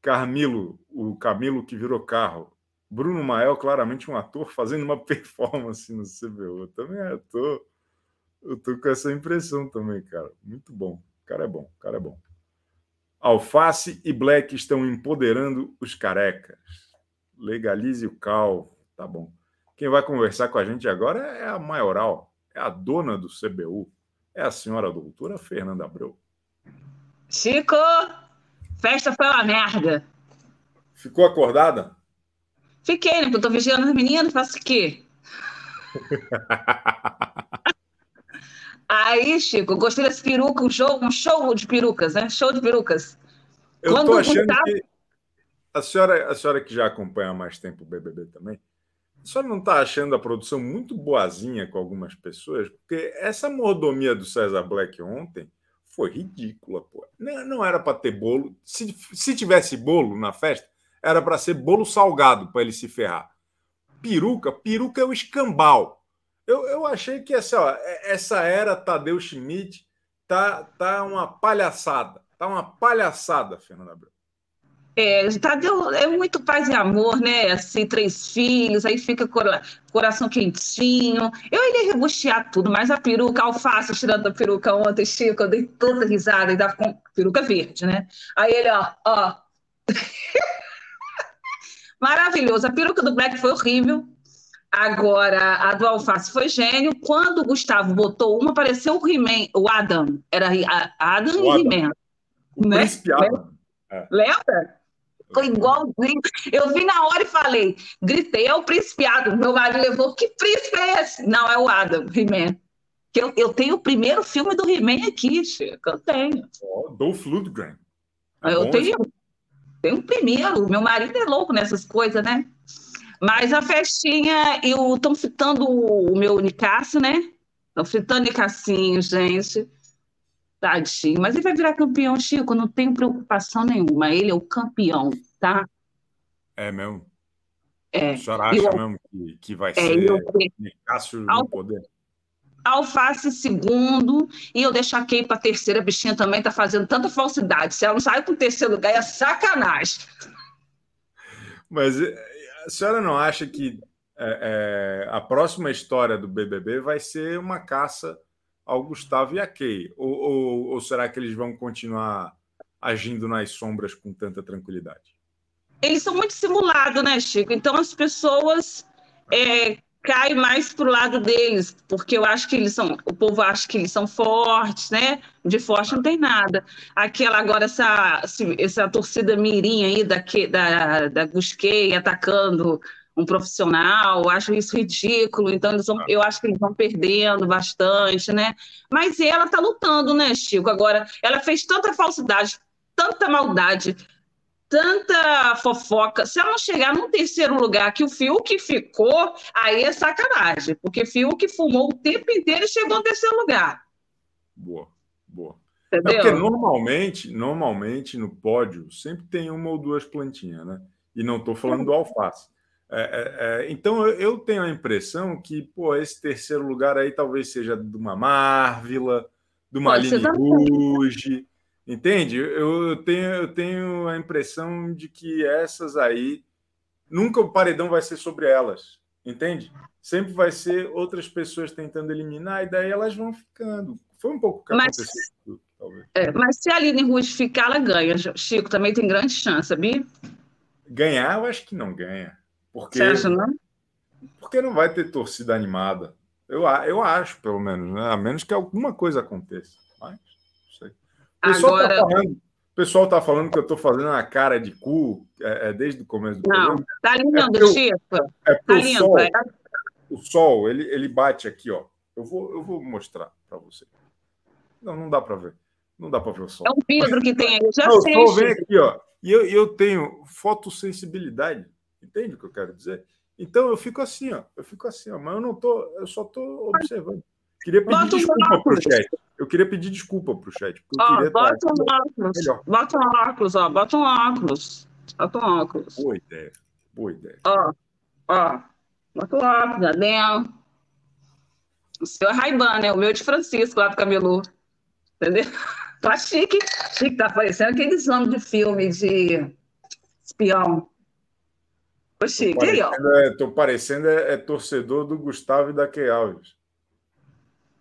Carmilo, o Camilo que virou carro. Bruno Mael, claramente um ator fazendo uma performance no CBO. Também é ator. Eu tô com essa impressão também, cara. Muito bom. O cara é bom, o cara é bom. Alface e Black estão empoderando os carecas. Legalize o calvo. Tá bom. Quem vai conversar com a gente agora é a maioral, é a dona do CBU, é a senhora doutora Fernanda Abreu. Chico, festa foi uma merda. Ficou acordada? Fiquei, né? Porque eu tô vigiando os meninos, faço o quê? Aí, Chico, gostei desse peruca, um show, um show de perucas, né? Show de perucas. Eu Quando tô achando que a senhora, a senhora que já acompanha há mais tempo o BBB também, a senhora não está achando a produção muito boazinha com algumas pessoas? Porque essa mordomia do César Black ontem foi ridícula, pô. Não, não era para ter bolo. Se, se tivesse bolo na festa, era para ser bolo salgado para ele se ferrar. Peruca, peruca é o escambau. Eu, eu achei que essa, ó, é, essa era Tadeu Schmidt tá, tá uma palhaçada. Tá uma palhaçada, Fernanda Abreu. É, tá, deu, é muito paz e amor, né? Assim, três filhos, aí fica cora, coração quentinho. Eu iria rebustear tudo, mas a peruca, alface, tirando a peruca ontem, Chico, eu dei tanta risada, e dava com peruca verde, né? Aí ele, ó, ó. Maravilhoso. A peruca do Black foi horrível. Agora, a do Alface foi gênio. Quando o Gustavo botou uma, apareceu o He-Man, o Adam. Era Adam o e He-Man. O né? príncipe Adam. É. Lembra? Ficou igualzinho. Eu vi na hora e falei, gritei, é o príncipe Adam. Meu marido levou, que príncipe é esse? Não, é o Adam, He-Man. Eu, eu tenho o primeiro filme do He-Man aqui, Chico. Eu tenho. Oh, Dolph Lundgren. É eu tenho, tenho o primeiro. Meu marido é louco nessas coisas, né? Mas a festinha, eu estou fritando o meu Nicásio, né? Estou fritando Nicassinho, gente. Tadinho. Mas ele vai virar campeão, Chico, não tenho preocupação nenhuma. Ele é o campeão, tá? É mesmo? É. A senhora acha eu, mesmo que, que vai é, ser eu, Nicásio no poder? Alface segundo, e eu deixo a Kay para terceira, a bichinha também tá fazendo tanta falsidade. Se ela não sai para o terceiro lugar, é sacanagem. Mas a senhora não acha que é, é, a próxima história do BBB vai ser uma caça ao Gustavo e a Kay? Ou, ou, ou será que eles vão continuar agindo nas sombras com tanta tranquilidade? Eles são muito simulados, né, Chico? Então as pessoas é, caem mais para o lado deles, porque eu acho que eles são, o povo acha que eles são fortes, né? De forte não tem nada. Aquela agora, essa, essa torcida mirim aí da, da, da Busquei atacando um profissional, acho isso ridículo, então eles vão, ah. eu acho que eles vão perdendo bastante, né? Mas ela tá lutando, né, Chico? Agora, ela fez tanta falsidade, tanta maldade, tanta fofoca. Se ela chegar num terceiro lugar que o Fiuk ficou, aí é sacanagem, porque Fiuk fumou o tempo inteiro e chegou no terceiro lugar. Boa, boa. Entendeu? É porque normalmente, normalmente no pódio sempre tem uma ou duas plantinhas, né? E não estou falando do alface. É, é, é, então eu, tenho a impressão que pô, esse terceiro lugar aí talvez seja de uma Marvila, de uma Pode Aline Rouge, entende? Eu, tenho, eu tenho a impressão de que essas aí nunca o paredão vai ser sobre elas, entende? Sempre vai ser outras pessoas tentando eliminar e daí elas vão ficando. Foi um pouco o que mas, aconteceu. Talvez. É, mas se a Aline Rouge ficar, ela ganha. Chico também tem grande chance, sabia? Ganhar, eu acho que não ganha. Porque, Você acha, não? Porque não vai ter torcida animada. Eu, eu acho, pelo menos, né? a menos que alguma coisa aconteça. Mas. O pessoal tá Agora... tá falando, o pessoal está falando que eu estou fazendo uma cara de cu é, é desde o começo do não, programa. Tá lindo, é Chico. É tá lindo. Sol, é. o sol, ele, ele bate aqui, ó. Eu vou, eu vou mostrar para você. Não, não dá para ver. Não dá para ver o sol. É um vidro que tem aí, já não, sei. O sol vem aqui, ó. E eu, eu tenho fotossensibilidade. Entende o que eu quero dizer? Então eu fico assim, ó. Eu fico assim, ó, mas eu não tô, eu só tô observando. Queria pedir bota desculpa chat. Eu queria pedir desculpa para o chat. Porque ó, bota um óculos. Melhor. Bota um óculos, ó. Bota um óculos. Bota um óculos. Boa ideia. Boa ideia. Ó, ó. Bota um óculos, Adel. O seu é Raiban, né? O meu é de Francisco, lá do Camelu. Entendeu? Tá chique. Chique, tá parecendo aqueles nomes de filme de espião. Oxi, tô parecendo, é, tô parecendo é, é, torcedor do Gustavo e da Key Alves.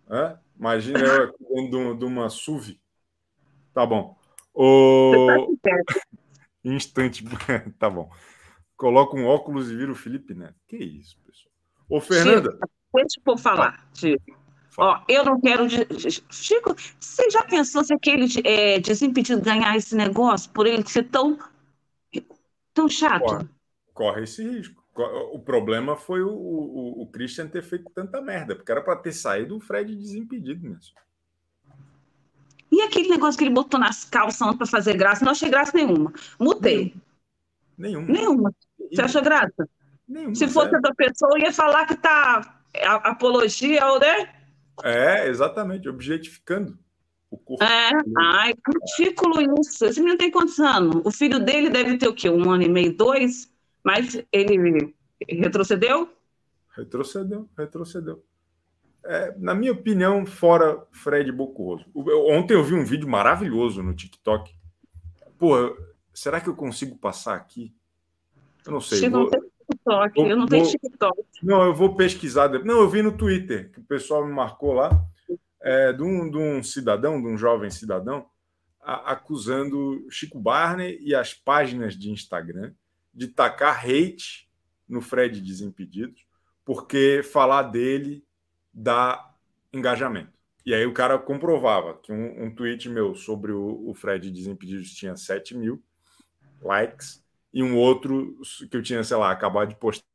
Hã? Imagina eu cuidando de uma SUV. Tá bom. O... Instante. tá bom. Coloca um óculos e vira o Felipe Neto. Que isso, pessoal. Ô, Fernanda. Chico, deixa eu falar, Chico. Ó, eu não quero. Chico, você já pensou se aquele é, desimpedido ganhar esse negócio por ele ser tão, tão chato? Porra corre esse risco. O problema foi o, o, o Christian ter feito tanta merda, porque era para ter saído o Fred desimpedido mesmo. E aquele negócio que ele botou nas calças para fazer graça? Não achei graça nenhuma. Mudei. Nenhuma. Nenhuma. Você achou graça? Nenhuma. Se fosse outra pessoa, ia falar que tá apologia ou né? É, exatamente, objetificando o corpo. É, ai, ridículo isso. Esse menino tem quantos anos? O filho dele deve ter o quê? Um ano e meio, dois? Mas ele retrocedeu? Retrocedeu, retrocedeu. é, na minha opinião, fora Fred Bocoroso. Ontem eu vi um vídeo maravilhoso no TikTok. Pô, será que eu consigo passar aqui? Eu não sei. Vou... não tem TikTok, vou, eu não tenho TikTok. Não, eu vou pesquisar. Não, eu vi no Twitter, que o pessoal me marcou lá, é, de, um, de um cidadão, de um jovem cidadão, a, acusando Chico Barney e as páginas de Instagram de tacar hate no Fred Desimpedidos, porque falar dele dá engajamento. E aí o cara comprovava que um, um tweet meu sobre o, o Fred Desimpedidos tinha 7 mil likes e um outro que eu tinha, sei lá, acabado de postar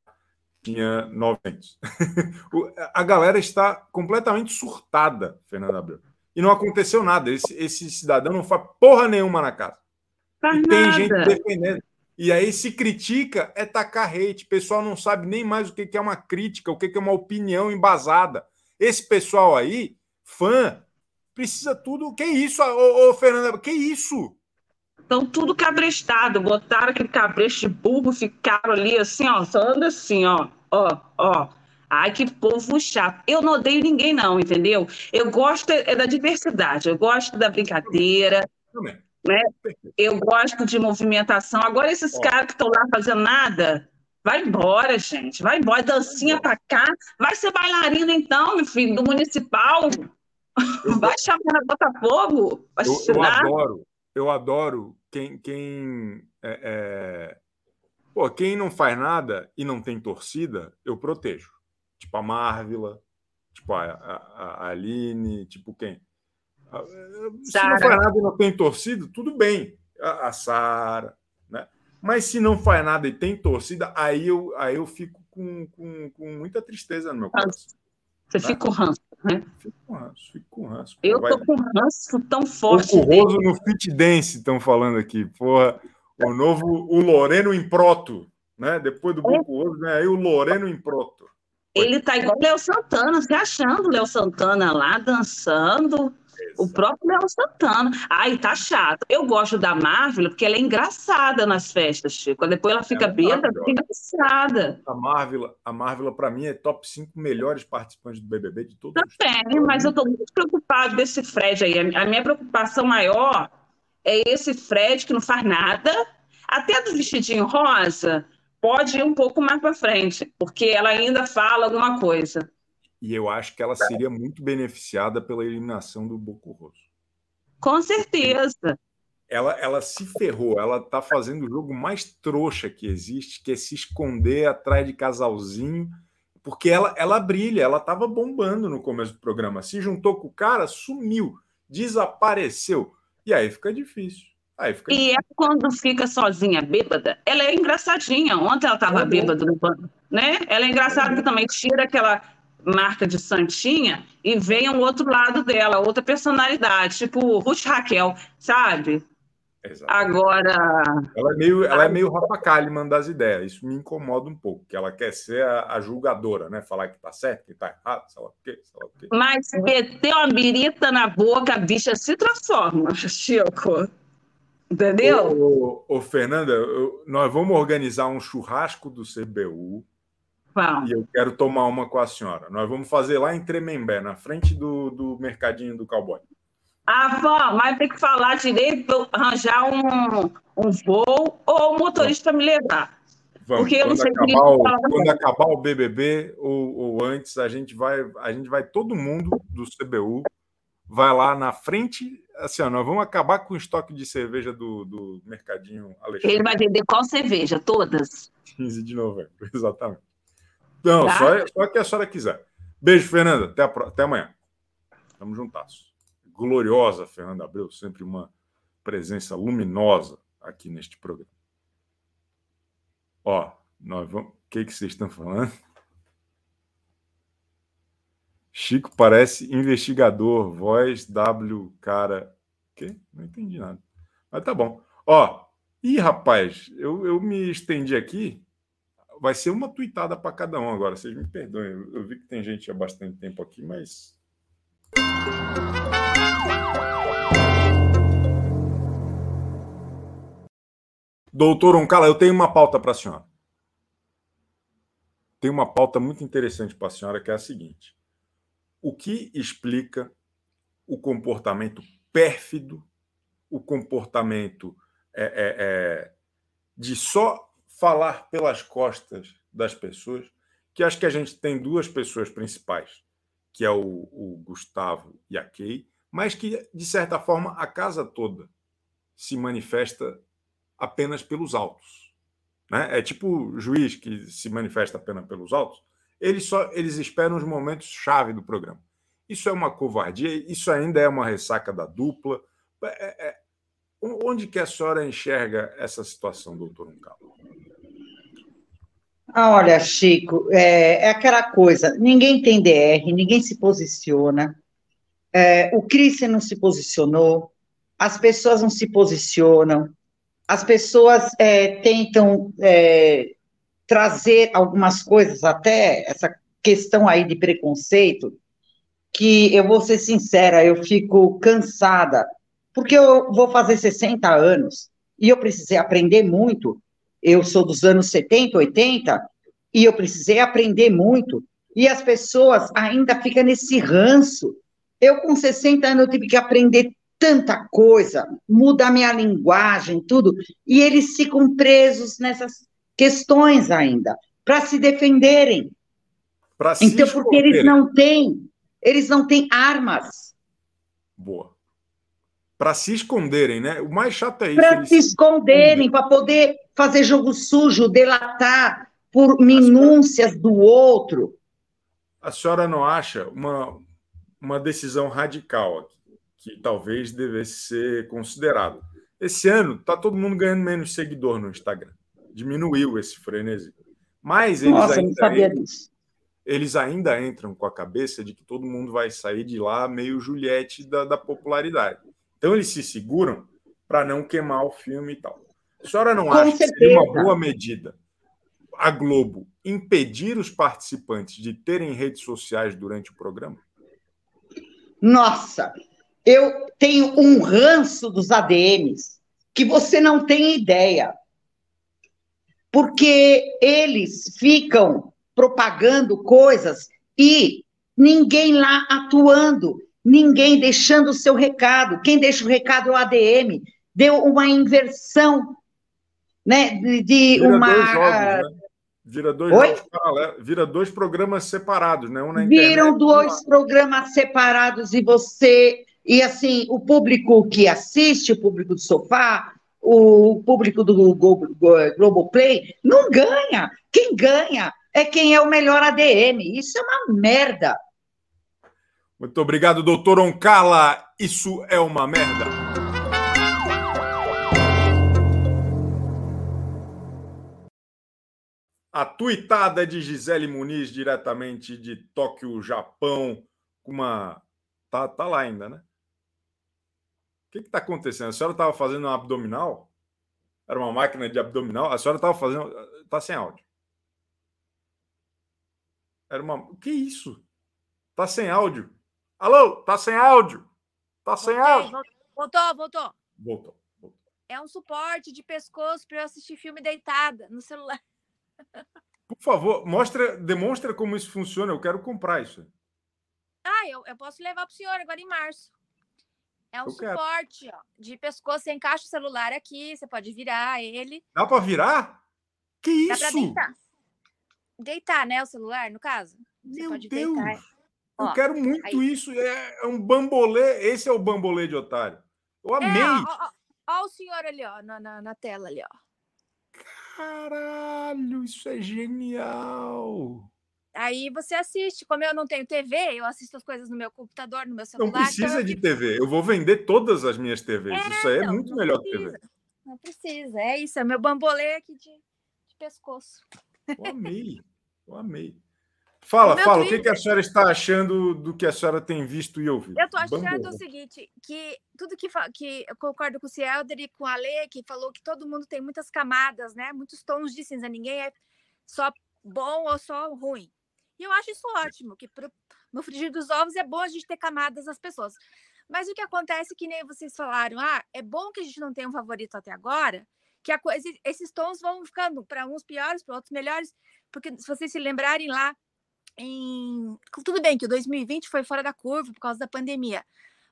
tinha 900. a galera está completamente surtada, Fernanda Abreu. E não aconteceu nada. Esse, esse cidadão não faz porra nenhuma na casa. Faz e tem nada. gente defendendo. E aí se critica é tacar hate. O pessoal não sabe nem mais o que é uma crítica, o que é uma opinião embasada. Esse pessoal aí, fã, precisa tudo. Que isso, ô, ô Fernanda? Que isso? Estão tudo cabrestado, botaram aquele cabresto de burro, ficaram ali assim, ó, só anda assim, ó, ó, ó. Ai, que povo chato. Eu não odeio ninguém, não, entendeu? Eu gosto é da diversidade, eu gosto da brincadeira. Também. Né? Eu gosto de movimentação. Agora, esses Ó. caras que estão lá fazendo nada, vai embora, gente. Vai embora, dancinha pra cá. Vai ser bailarina, então, meu filho, do municipal. Vai chamar na Botafogo. Vai Eu, eu adoro, eu adoro quem, quem, é, é, pô, quem não faz nada e não tem torcida, eu protejo. Tipo a Marvila, tipo a, a, a Aline, tipo quem? A- Se não faz nada e não tem torcida, tudo bem. A, a Sara, né? Mas se não faz nada e tem torcida, aí eu, aí eu fico com, com, com muita tristeza no meu coração. Você fica com ranço, né? Fico com ranço, fico com ranço. Eu Vai- tô com ranço tão forte. o dele. Roso no Fit Dance estão falando aqui. Porra, o novo, o Loreno Improto, né? Depois do Boco Roso, vem aí o Loreno Improto. Ele tá igual o Léo Santana, se achando o Léo Santana lá dançando. O próprio Léo Santana. Ai, tá chato. Eu gosto da Marvel porque ela é engraçada nas festas, Chico. Depois ela fica é bêbada, fica engraçada. A Marvel, a Marvel para mim é top 5 melhores participantes do BBB de todos os Também, mas eu tô muito preocupado desse Fred aí. A minha preocupação maior é esse Fred que não faz nada. Até do vestidinho rosa, pode ir um pouco mais para frente, porque ela ainda fala alguma coisa. E eu acho que ela seria muito beneficiada pela eliminação do Boco Roso. Com certeza. Ela, ela se ferrou, ela tá fazendo o jogo mais trouxa que existe, que é se esconder atrás de casalzinho, porque ela, ela brilha, ela tava bombando no começo do programa. Se juntou com o cara, sumiu, desapareceu. E aí fica difícil. Aí fica E ela, quando fica sozinha, bêbada, ela é engraçadinha. Ontem ela estava Uhum. bêbada no banco, né? Ela é engraçada que também tira aquela marca de santinha e vem um outro lado dela, outra personalidade, tipo Ruth Raquel, sabe? Exato. Agora, Ela é meio, ela é meio Rafa Kalimann das ideias. Isso me incomoda um pouco, que ela quer ser a, a julgadora, né? Falar que tá certo, que tá errado, sei lá o quê, sei lá o quê. mas meter uma birita na boca, a bicha se transforma, Chico. Entendeu? Ô, ô, ô, Fernanda, eu- nós vamos organizar um churrasco do CBU E eu quero tomar uma com a senhora. Nós vamos fazer lá em Tremembé, na frente do, do mercadinho do cowboy. Ah, vó, mas tem que falar direito, arranjar um, um voo ou um motorista me levar. Vamos. Porque eu não quando, sei acabar o, quando acabar o BBB ou, ou antes, a gente vai, a gente vai todo mundo do CBU vai lá na frente. Assim, ó, nós vamos acabar com o estoque de cerveja do, do mercadinho Ele Alexandre. vai vender qual cerveja? Todas? 15 de novembro, exatamente. Não, Tá. só, só que a senhora quiser. Beijo, Fernanda. Até, a até amanhã. Tamo juntasso. Gloriosa, Fernanda Abreu, sempre uma presença luminosa aqui neste programa. Ó, nós vamos. O que, que vocês estão falando? Chico parece investigador, voz W, cara. O quê? Não entendi nada. Mas tá bom. Ó, ih, rapaz, eu, eu me estendi aqui. Vai ser uma tuitada para cada um agora, vocês me perdoem. Eu, vi que tem gente há bastante tempo aqui, mas. Doutor Oncala, eu tenho uma pauta para a senhora. Tem uma pauta muito interessante para a senhora, que é a seguinte. o que explica o comportamento pérfido, o comportamento é, é, é, de só falar pelas costas das pessoas, que acho que a gente tem duas pessoas principais, que é o, o Gustavo e a Kay, mas que, de certa forma, a casa toda se manifesta apenas pelos autos. Né? É tipo o juiz que se manifesta apenas pelos autos. Eles só eles esperam os momentos chave do programa. Isso é uma covardia, isso ainda é uma ressaca da dupla. É, é, onde que a senhora enxerga essa situação, doutor Uncalo? Ah, olha, Chico, é, é, aquela coisa, ninguém tem DR, ninguém se posiciona, é, o Christian não se posicionou, as pessoas não se posicionam, as pessoas é, tentam é, trazer algumas coisas, até essa questão aí de preconceito, que eu vou ser sincera, eu fico cansada, porque eu vou fazer 60 anos e eu precisei aprender muito. Eu sou dos anos 70, 80 e eu precisei aprender muito. E as pessoas ainda ficam nesse ranço. Eu, com 60 anos, eu tive que aprender tanta coisa, mudar minha linguagem, tudo, e eles ficam presos nessas questões ainda, para se defenderem. Se então, porque eles não têm, eles não têm armas. Boa. Para se esconderem, né? O mais chato é isso. Para se esconderem, para poder fazer jogo sujo, delatar por minúcias do outro. A senhora não acha uma, uma decisão radical aqui? que talvez devesse ser considerado. Esse ano está todo mundo ganhando menos seguidor no Instagram. Diminuiu esse frenesi. Mas eles Nossa, ainda, entram, eles ainda entram com a cabeça de que todo mundo vai sair de lá meio Juliette da, da popularidade. Então eles se seguram para não queimar o filme e tal. A senhora não com acha certeza. que seria uma boa medida a Globo impedir os participantes de terem redes sociais durante o programa? Nossa, eu tenho um ranço dos ADMs que você não tem ideia. Porque eles ficam propagando coisas e ninguém lá atuando, ninguém deixando o seu recado. Quem deixa o recado é o ADM. Deu uma inversão, né? De, de uma. Dois jogos, né? Vira dois, vira dois programas separados, né? Um na Viram dois programas separados e você e assim, o público que assiste, o público do sofá, o público do Globoplay, não ganha. Quem ganha é quem é o melhor ADM. Isso é uma merda. Muito obrigado, doutor Oncala. Isso é uma merda. A tuitada de Gisele Muniz, diretamente de Tóquio, Japão, com uma. Tá, tá lá ainda, né? que está acontecendo? A senhora estava fazendo um abdominal? Era uma máquina de abdominal? A senhora estava fazendo. Está sem áudio. Era uma. O que é isso? Está sem áudio. Alô? Está sem áudio. Está sem Voltei, áudio. Voltou, voltou. Voltou. voltou. É um suporte de pescoço para eu assistir filme deitada no celular. Por favor, mostra, demonstra como isso funciona. Eu quero comprar isso. Ah, eu, eu posso levar para o senhor agora em março. É um eu suporte ó, de pescoço. Você encaixa o celular aqui, você pode virar ele. Dá para virar? Que isso? Dá deitar. Deitar, né? O celular, no caso. Você Meu pode Deus! Deitar. Eu ó, quero muito aí. isso. É, é, um bambolê. Esse é o bambolê de otário. Eu é, amei. É, ó, ó, ó, o senhor ali, ó, na, na, na tela ali, ó. Caralho, isso é genial. Aí você assiste. Como eu não tenho TV, eu assisto as coisas no meu computador, no meu celular. Não precisa então de TV. Eu vou vender todas as minhas TVs. É, isso aí é muito melhor que TV. Não precisa. É isso. É meu bambolê aqui de, de pescoço. Eu amei. Eu amei. Fala, fala. Twitter... O que, que, a senhora está achando do que a senhora tem visto e ouvido? Eu estou achando o seguinte, que tudo que, que eu concordo com o Cielder e com a Lê, que falou que todo mundo tem muitas camadas, né? Muitos tons de cinza. Ninguém é só bom ou só ruim. E eu acho isso ótimo, que pro, no frigir dos ovos é bom a gente ter camadas nas pessoas. Mas o que acontece é que nem vocês falaram, ah, é bom que a gente não tenha um favorito até agora, que a coisa, esses tons vão ficando para uns piores, para outros melhores, porque se vocês se lembrarem lá em. Tudo bem que o 2020 foi fora da curva por causa da pandemia,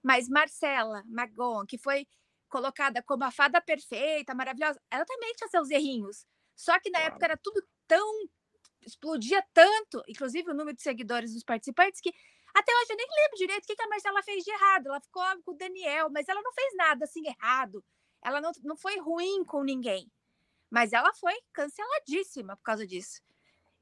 mas Marcela Magon, que foi colocada como a fada perfeita, maravilhosa, ela também tinha seus errinhos. Só que na claro. época era tudo tão. explodia tanto, inclusive o número de seguidores dos participantes, que até hoje eu nem lembro direito o que, que a Marcela fez de errado. Ela ficou com o Daniel, mas ela não fez nada assim errado. Ela não, não foi ruim com ninguém. Mas ela foi canceladíssima por causa disso.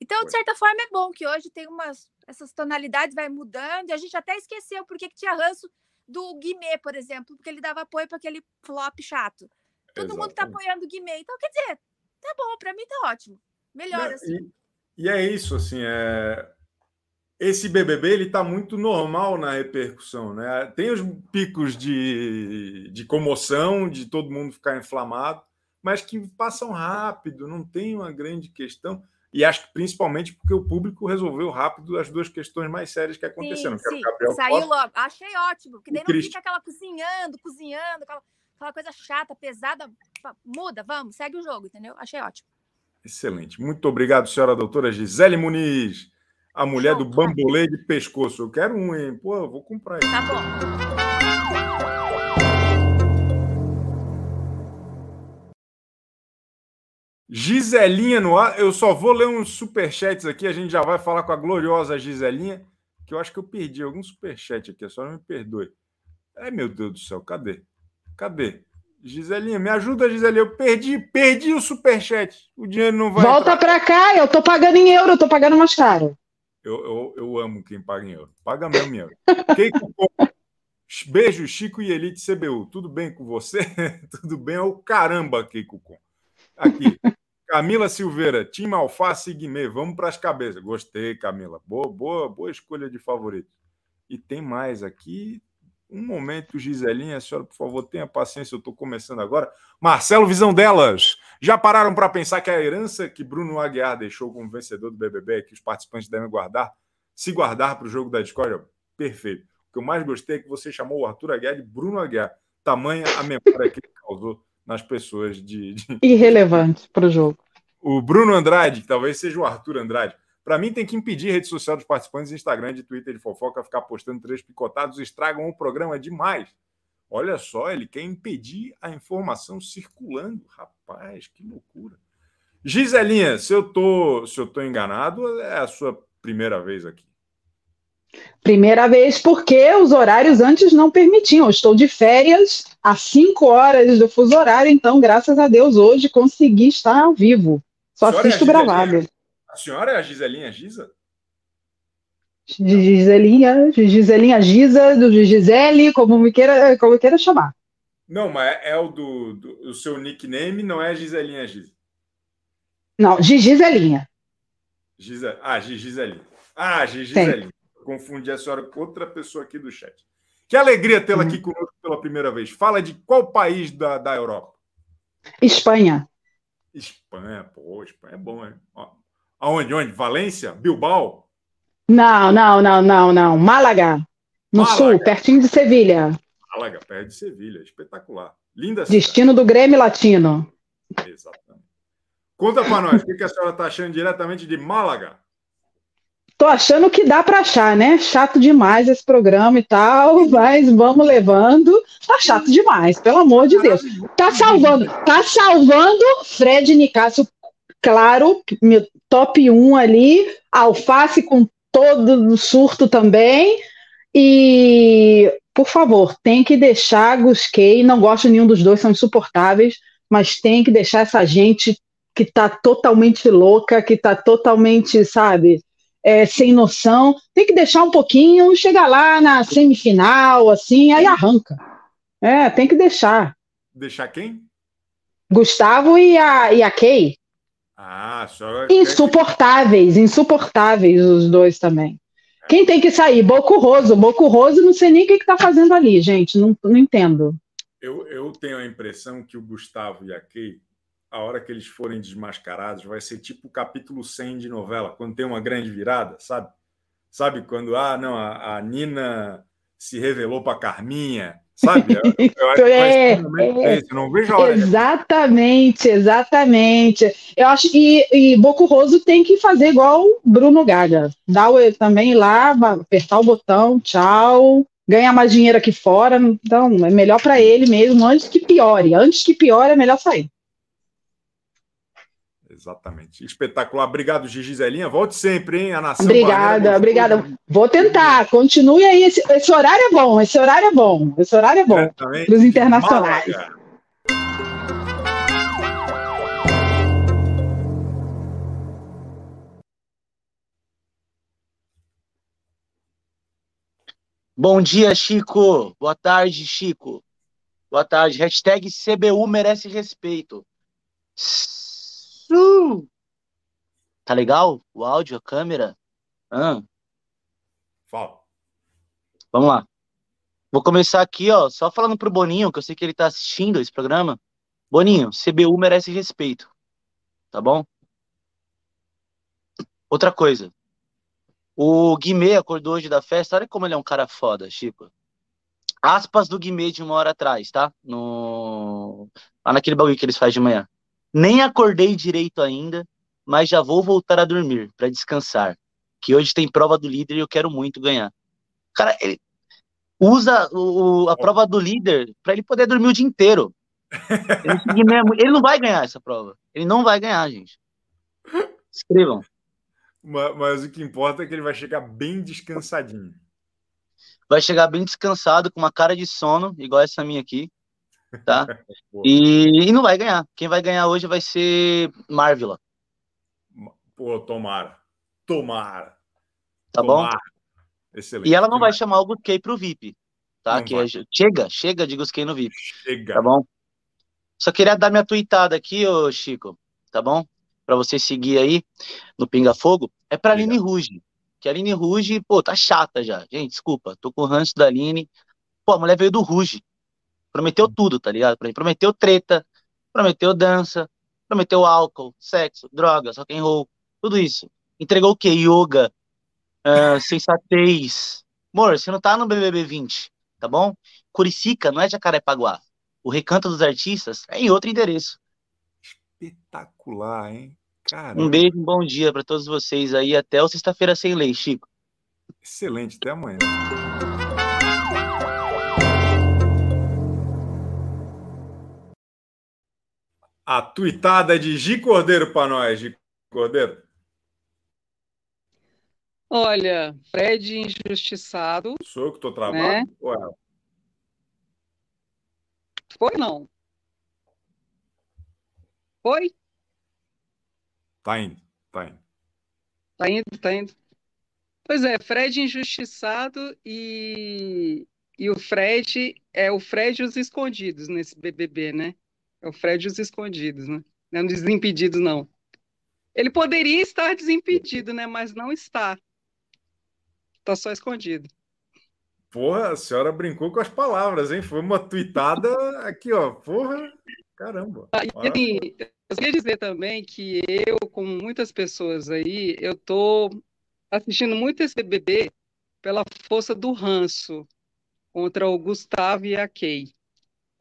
Então, de certa forma, é bom que hoje tem umas. Essas tonalidades vai mudando, e a gente até esqueceu porque que tinha ranço do Guimê, por exemplo, porque ele dava apoio para aquele flop chato. Todo Exatamente. mundo tá apoiando o Guimê. Então, quer dizer, tá bom, para mim tá ótimo. Melhor Não, assim. E, e, é isso, assim, é... esse BBB ele tá muito normal na repercussão, né? Tem os picos de, de comoção, de todo mundo ficar inflamado, mas que passam rápido, não tem uma grande questão. E acho que principalmente porque o público resolveu rápido as duas questões mais sérias que aconteceram. Sim, sim. Saiu Costa, logo. Achei ótimo, porque daí não Cristo. fica aquela cozinhando, cozinhando, aquela, aquela coisa chata, pesada. Muda, vamos, segue o jogo, entendeu? Achei ótimo. Excelente. Muito obrigado, senhora doutora Gisele Muniz, a mulher Show, do bambolê de pescoço. Eu quero um, hein? Pô, eu vou comprar isso. Tá bom. Giselinha no ar. Eu só vou ler uns superchats aqui. A gente já vai falar com a gloriosa Giselinha, que eu acho que eu perdi algum superchat aqui. Só me perdoe. Ai, meu Deus do céu, cadê? Cadê? Giselinha, me ajuda, Giselinha. Eu perdi, perdi o superchat. O dinheiro não vai. Volta para cá, eu tô pagando em euro, eu tô pagando mais caro. Eu, eu, eu amo quem paga em euro. Paga mesmo em euro. Beijo, Chico e Elite CBU. Tudo bem com você? Tudo bem? É o caramba, Keiko. Aqui. Camila Silveira, time Alface e Guimê, vamos para as cabeças. Gostei, Camila. Boa, boa, boa escolha de favorito. E tem mais aqui. Um momento, Giselinha, senhora, por favor, tenha paciência, eu estou começando agora. Marcelo Visão delas. Já pararam para pensar que a herança que Bruno Aguiar deixou como vencedor do BBB, que os participantes devem guardar, se guardar para o jogo da discórdia? Perfeito. O que eu mais gostei é que você chamou o Arthur Aguiar de Bruno Aguiar. Tamanha a memória que ele causou nas pessoas de. de... Irrelevante para o jogo. O Bruno Andrade, que talvez seja o Arthur Andrade. Para mim, tem que impedir a rede social dos participantes, Instagram, de Twitter, de fofoca, ficar postando três picotados, estragam o programa demais. Olha só, ele quer impedir a informação circulando. Rapaz, que loucura. Giselinha, se eu tô, se eu tô enganado, é a sua primeira vez aqui. Primeira vez porque os horários antes não permitiam. Eu estou de férias às 5 horas do fuso horário, então, graças a Deus, hoje consegui estar ao vivo. Só assisto é gravado. A senhora é a Giselinha Giza? Giselinha, Giselinha Giza, do Gisele, como me queira, como queira chamar. Não, mas é o do, do o seu nickname, não é Giselinha Giza. Não, Giselinha. Giza, ah, Giselinha. Ah, Giselinha confundi a senhora com outra pessoa aqui do chat. Que alegria tê-la aqui uhum. conosco pela primeira vez. Fala de qual país da, da Europa? Espanha. Espanha, pô, Espanha é bom, hein? Aonde? Onde? Valência? Bilbao? Não, não, não, não, não. Málaga. No Málaga. sul, pertinho de Sevilha. Málaga, perto de Sevilha. Espetacular. Linda cidade. Destino do Grêmio Latino. Exatamente. Conta para nós, o que a senhora está achando diretamente de Málaga? Tô achando que dá para achar, né? Chato demais esse programa e tal, mas vamos levando. Tá chato demais, pelo amor de Deus. Tá salvando, tá salvando Fred Nicásio, claro, meu top 1 ali, alface com todo o surto também. E, por favor, tem que deixar Gusquei, não gosto nenhum dos dois, são insuportáveis, mas tem que deixar essa gente que tá totalmente louca, que tá totalmente, sabe, é, sem noção, tem que deixar um pouquinho, chegar lá na semifinal, assim, aí arranca. É, tem que deixar. Deixar quem? Gustavo e a, e a Kay. Ah, só... Insuportáveis, insuportáveis os dois também. Quem tem que sair? Boco Roso. Boco Roso, não sei nem o que está fazendo ali, gente. Não, não entendo. Eu, eu tenho a impressão que o Gustavo e a Kay a hora que eles forem desmascarados, vai ser tipo o capítulo 100 de novela, quando tem uma grande virada, sabe? Sabe quando, ah, não, a, a Nina se revelou para Carminha, Sabe? Eu, eu acho que É, é. não vejo a hora. Exatamente, exatamente. Eu acho e, e Boco Roso tem que fazer igual o Bruno Gaga. Dá o também lá, apertar o botão, tchau. Ganhar mais dinheiro aqui fora, então é melhor para ele mesmo antes que piore. Antes que piore, é melhor sair. Exatamente. Espetacular. Obrigado, Gigi Zelinha. Volte sempre, hein? A nação Obrigada, Barreira obrigada. Vou tentar. Continue aí. Esse, esse horário é bom. Esse horário é bom. Esse horário é bom. Para os internacionais. Málaga. Bom dia, Chico. Boa tarde, Chico. Boa tarde. Hashtag CBU merece respeito. Tá legal? O áudio, a câmera? Ah, Fala. vamos lá. Vou começar aqui, ó, só falando pro Boninho, que eu sei que ele tá assistindo esse programa. Boninho, CBU merece respeito. Tá bom? Outra coisa. O Guimê acordou hoje da festa. Olha como ele é um cara foda, Chico. Aspas do Guimê de uma hora atrás, tá? No... Lá naquele bagulho que eles fazem de manhã. Nem acordei direito ainda, mas já vou voltar a dormir para descansar. Que hoje tem prova do líder e eu quero muito ganhar. Cara, ele usa o, a prova do líder para ele poder dormir o dia inteiro. Ele não vai ganhar essa prova. Ele não vai ganhar, gente. Escrevam. Ma- Mas o que importa é que ele vai chegar bem descansadinho. vai chegar bem descansado, com uma cara de sono, igual essa minha aqui, tá? E, e não vai ganhar. Quem vai ganhar hoje vai ser Marvila, Pô, tomara. Tomara. tá bom? Tomara. Excelente. E ela não vai chamar o Gusquei pro VIP, tá? Não que é- chega, chega de Gusquei no VIP, Chega. tá bom? Só queria dar minha tweetada aqui, ô Chico, tá bom? Pra você seguir aí no Pinga Fogo. É pra Obrigado. Aline Ruge. Que a Aline Ruge, pô, tá chata já. Gente, desculpa, tô com o ranço da Aline. Pô, a mulher veio do Ruge. Prometeu tudo, tá ligado? Prometeu treta, prometeu dança, prometeu álcool, sexo, drogas, rock and roll, tudo isso. Entregou o quê? Yoga, ah, sensatez. Amor, você não tá no BBB 20, tá bom? Curicica não é Jacarepaguá. O Recanto dos Artistas é em outro endereço. Espetacular, hein? Caramba. Um beijo, um bom dia pra todos vocês aí. Até o Sexta-feira Sem Lei, Chico. Excelente. Até amanhã. A tuitada de Gi Cordeiro para nós, Gi Cordeiro. Olha, Fred injustiçado. Sou eu que estou travado? Né? Ou ela? Foi não? Foi? Tá indo, tá indo. Tá indo, tá indo. Pois é, Fred injustiçado e, e o Fred é o Fred e os escondidos nesse BBB, né? É o Fred e os escondidos, né? Não é desimpedidos, não. Ele poderia estar desimpedido, né? Mas não está. Tá só escondido. Porra, a senhora brincou com as palavras, hein? Foi uma tuitada aqui, ó. Porra, caramba. E assim, eu queria dizer também que eu, como muitas pessoas aí, eu tô assistindo muito esse BBB pela força do ranço contra o Gustavo e a Kay.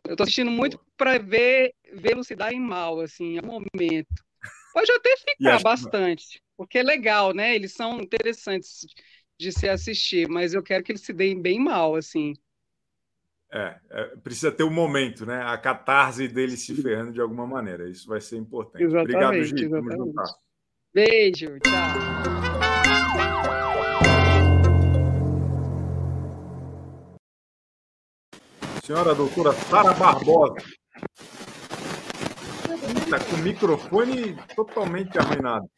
Eu tô assistindo muito para ver vê-los se darem mal, assim, ao momento. Pode até ficar acho- bastante, porque é legal, né? Eles são interessantes de se assistir, mas eu quero que eles se deem bem mal, assim. É, é, precisa ter um momento, né? A catarse dele se ferrando de alguma maneira. Isso vai ser importante. Obrigado, Exatamente, Gi. Tamo exatamente. juntas. Beijo, tchau. Senhora doutora Sara Barbosa. Está com o microfone totalmente arruinado.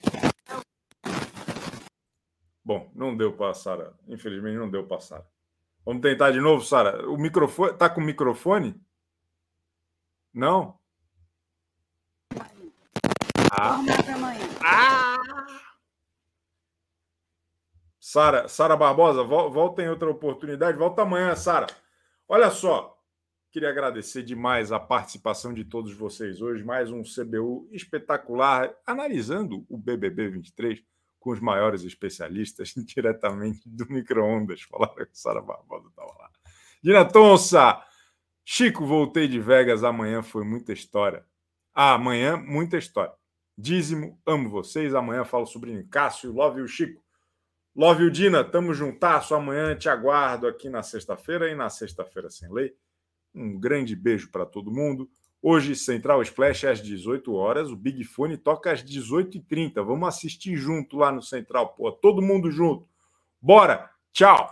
Bom, não deu para Sara. Infelizmente não deu para Sara. Vamos tentar de novo, Sara. O microfone tá com o microfone? Não? Ah. Sara, Sara Barbosa, vol- volta em outra oportunidade, volta amanhã, Sara. Olha só, queria agradecer demais a participação de todos vocês hoje, mais um CBU espetacular, analisando o BBB 23 com os maiores especialistas diretamente do micro-ondas. Falaram que Sara Barbosa estava lá. Dina Tonça, Chico, voltei de Vegas. Amanhã foi muita história. Ah, amanhã, muita história. Dízimo, amo vocês. Amanhã falo sobre Cássio, Love o Chico. Love o Dina, tamo juntasso. Amanhã te aguardo aqui na sexta-feira e na sexta-feira sem lei. Um grande beijo para todo mundo. Hoje, Central Splash às 18 horas. O Big Fone toca às 18h30. Vamos assistir junto lá no Central. Pô, todo mundo junto. Bora! Tchau!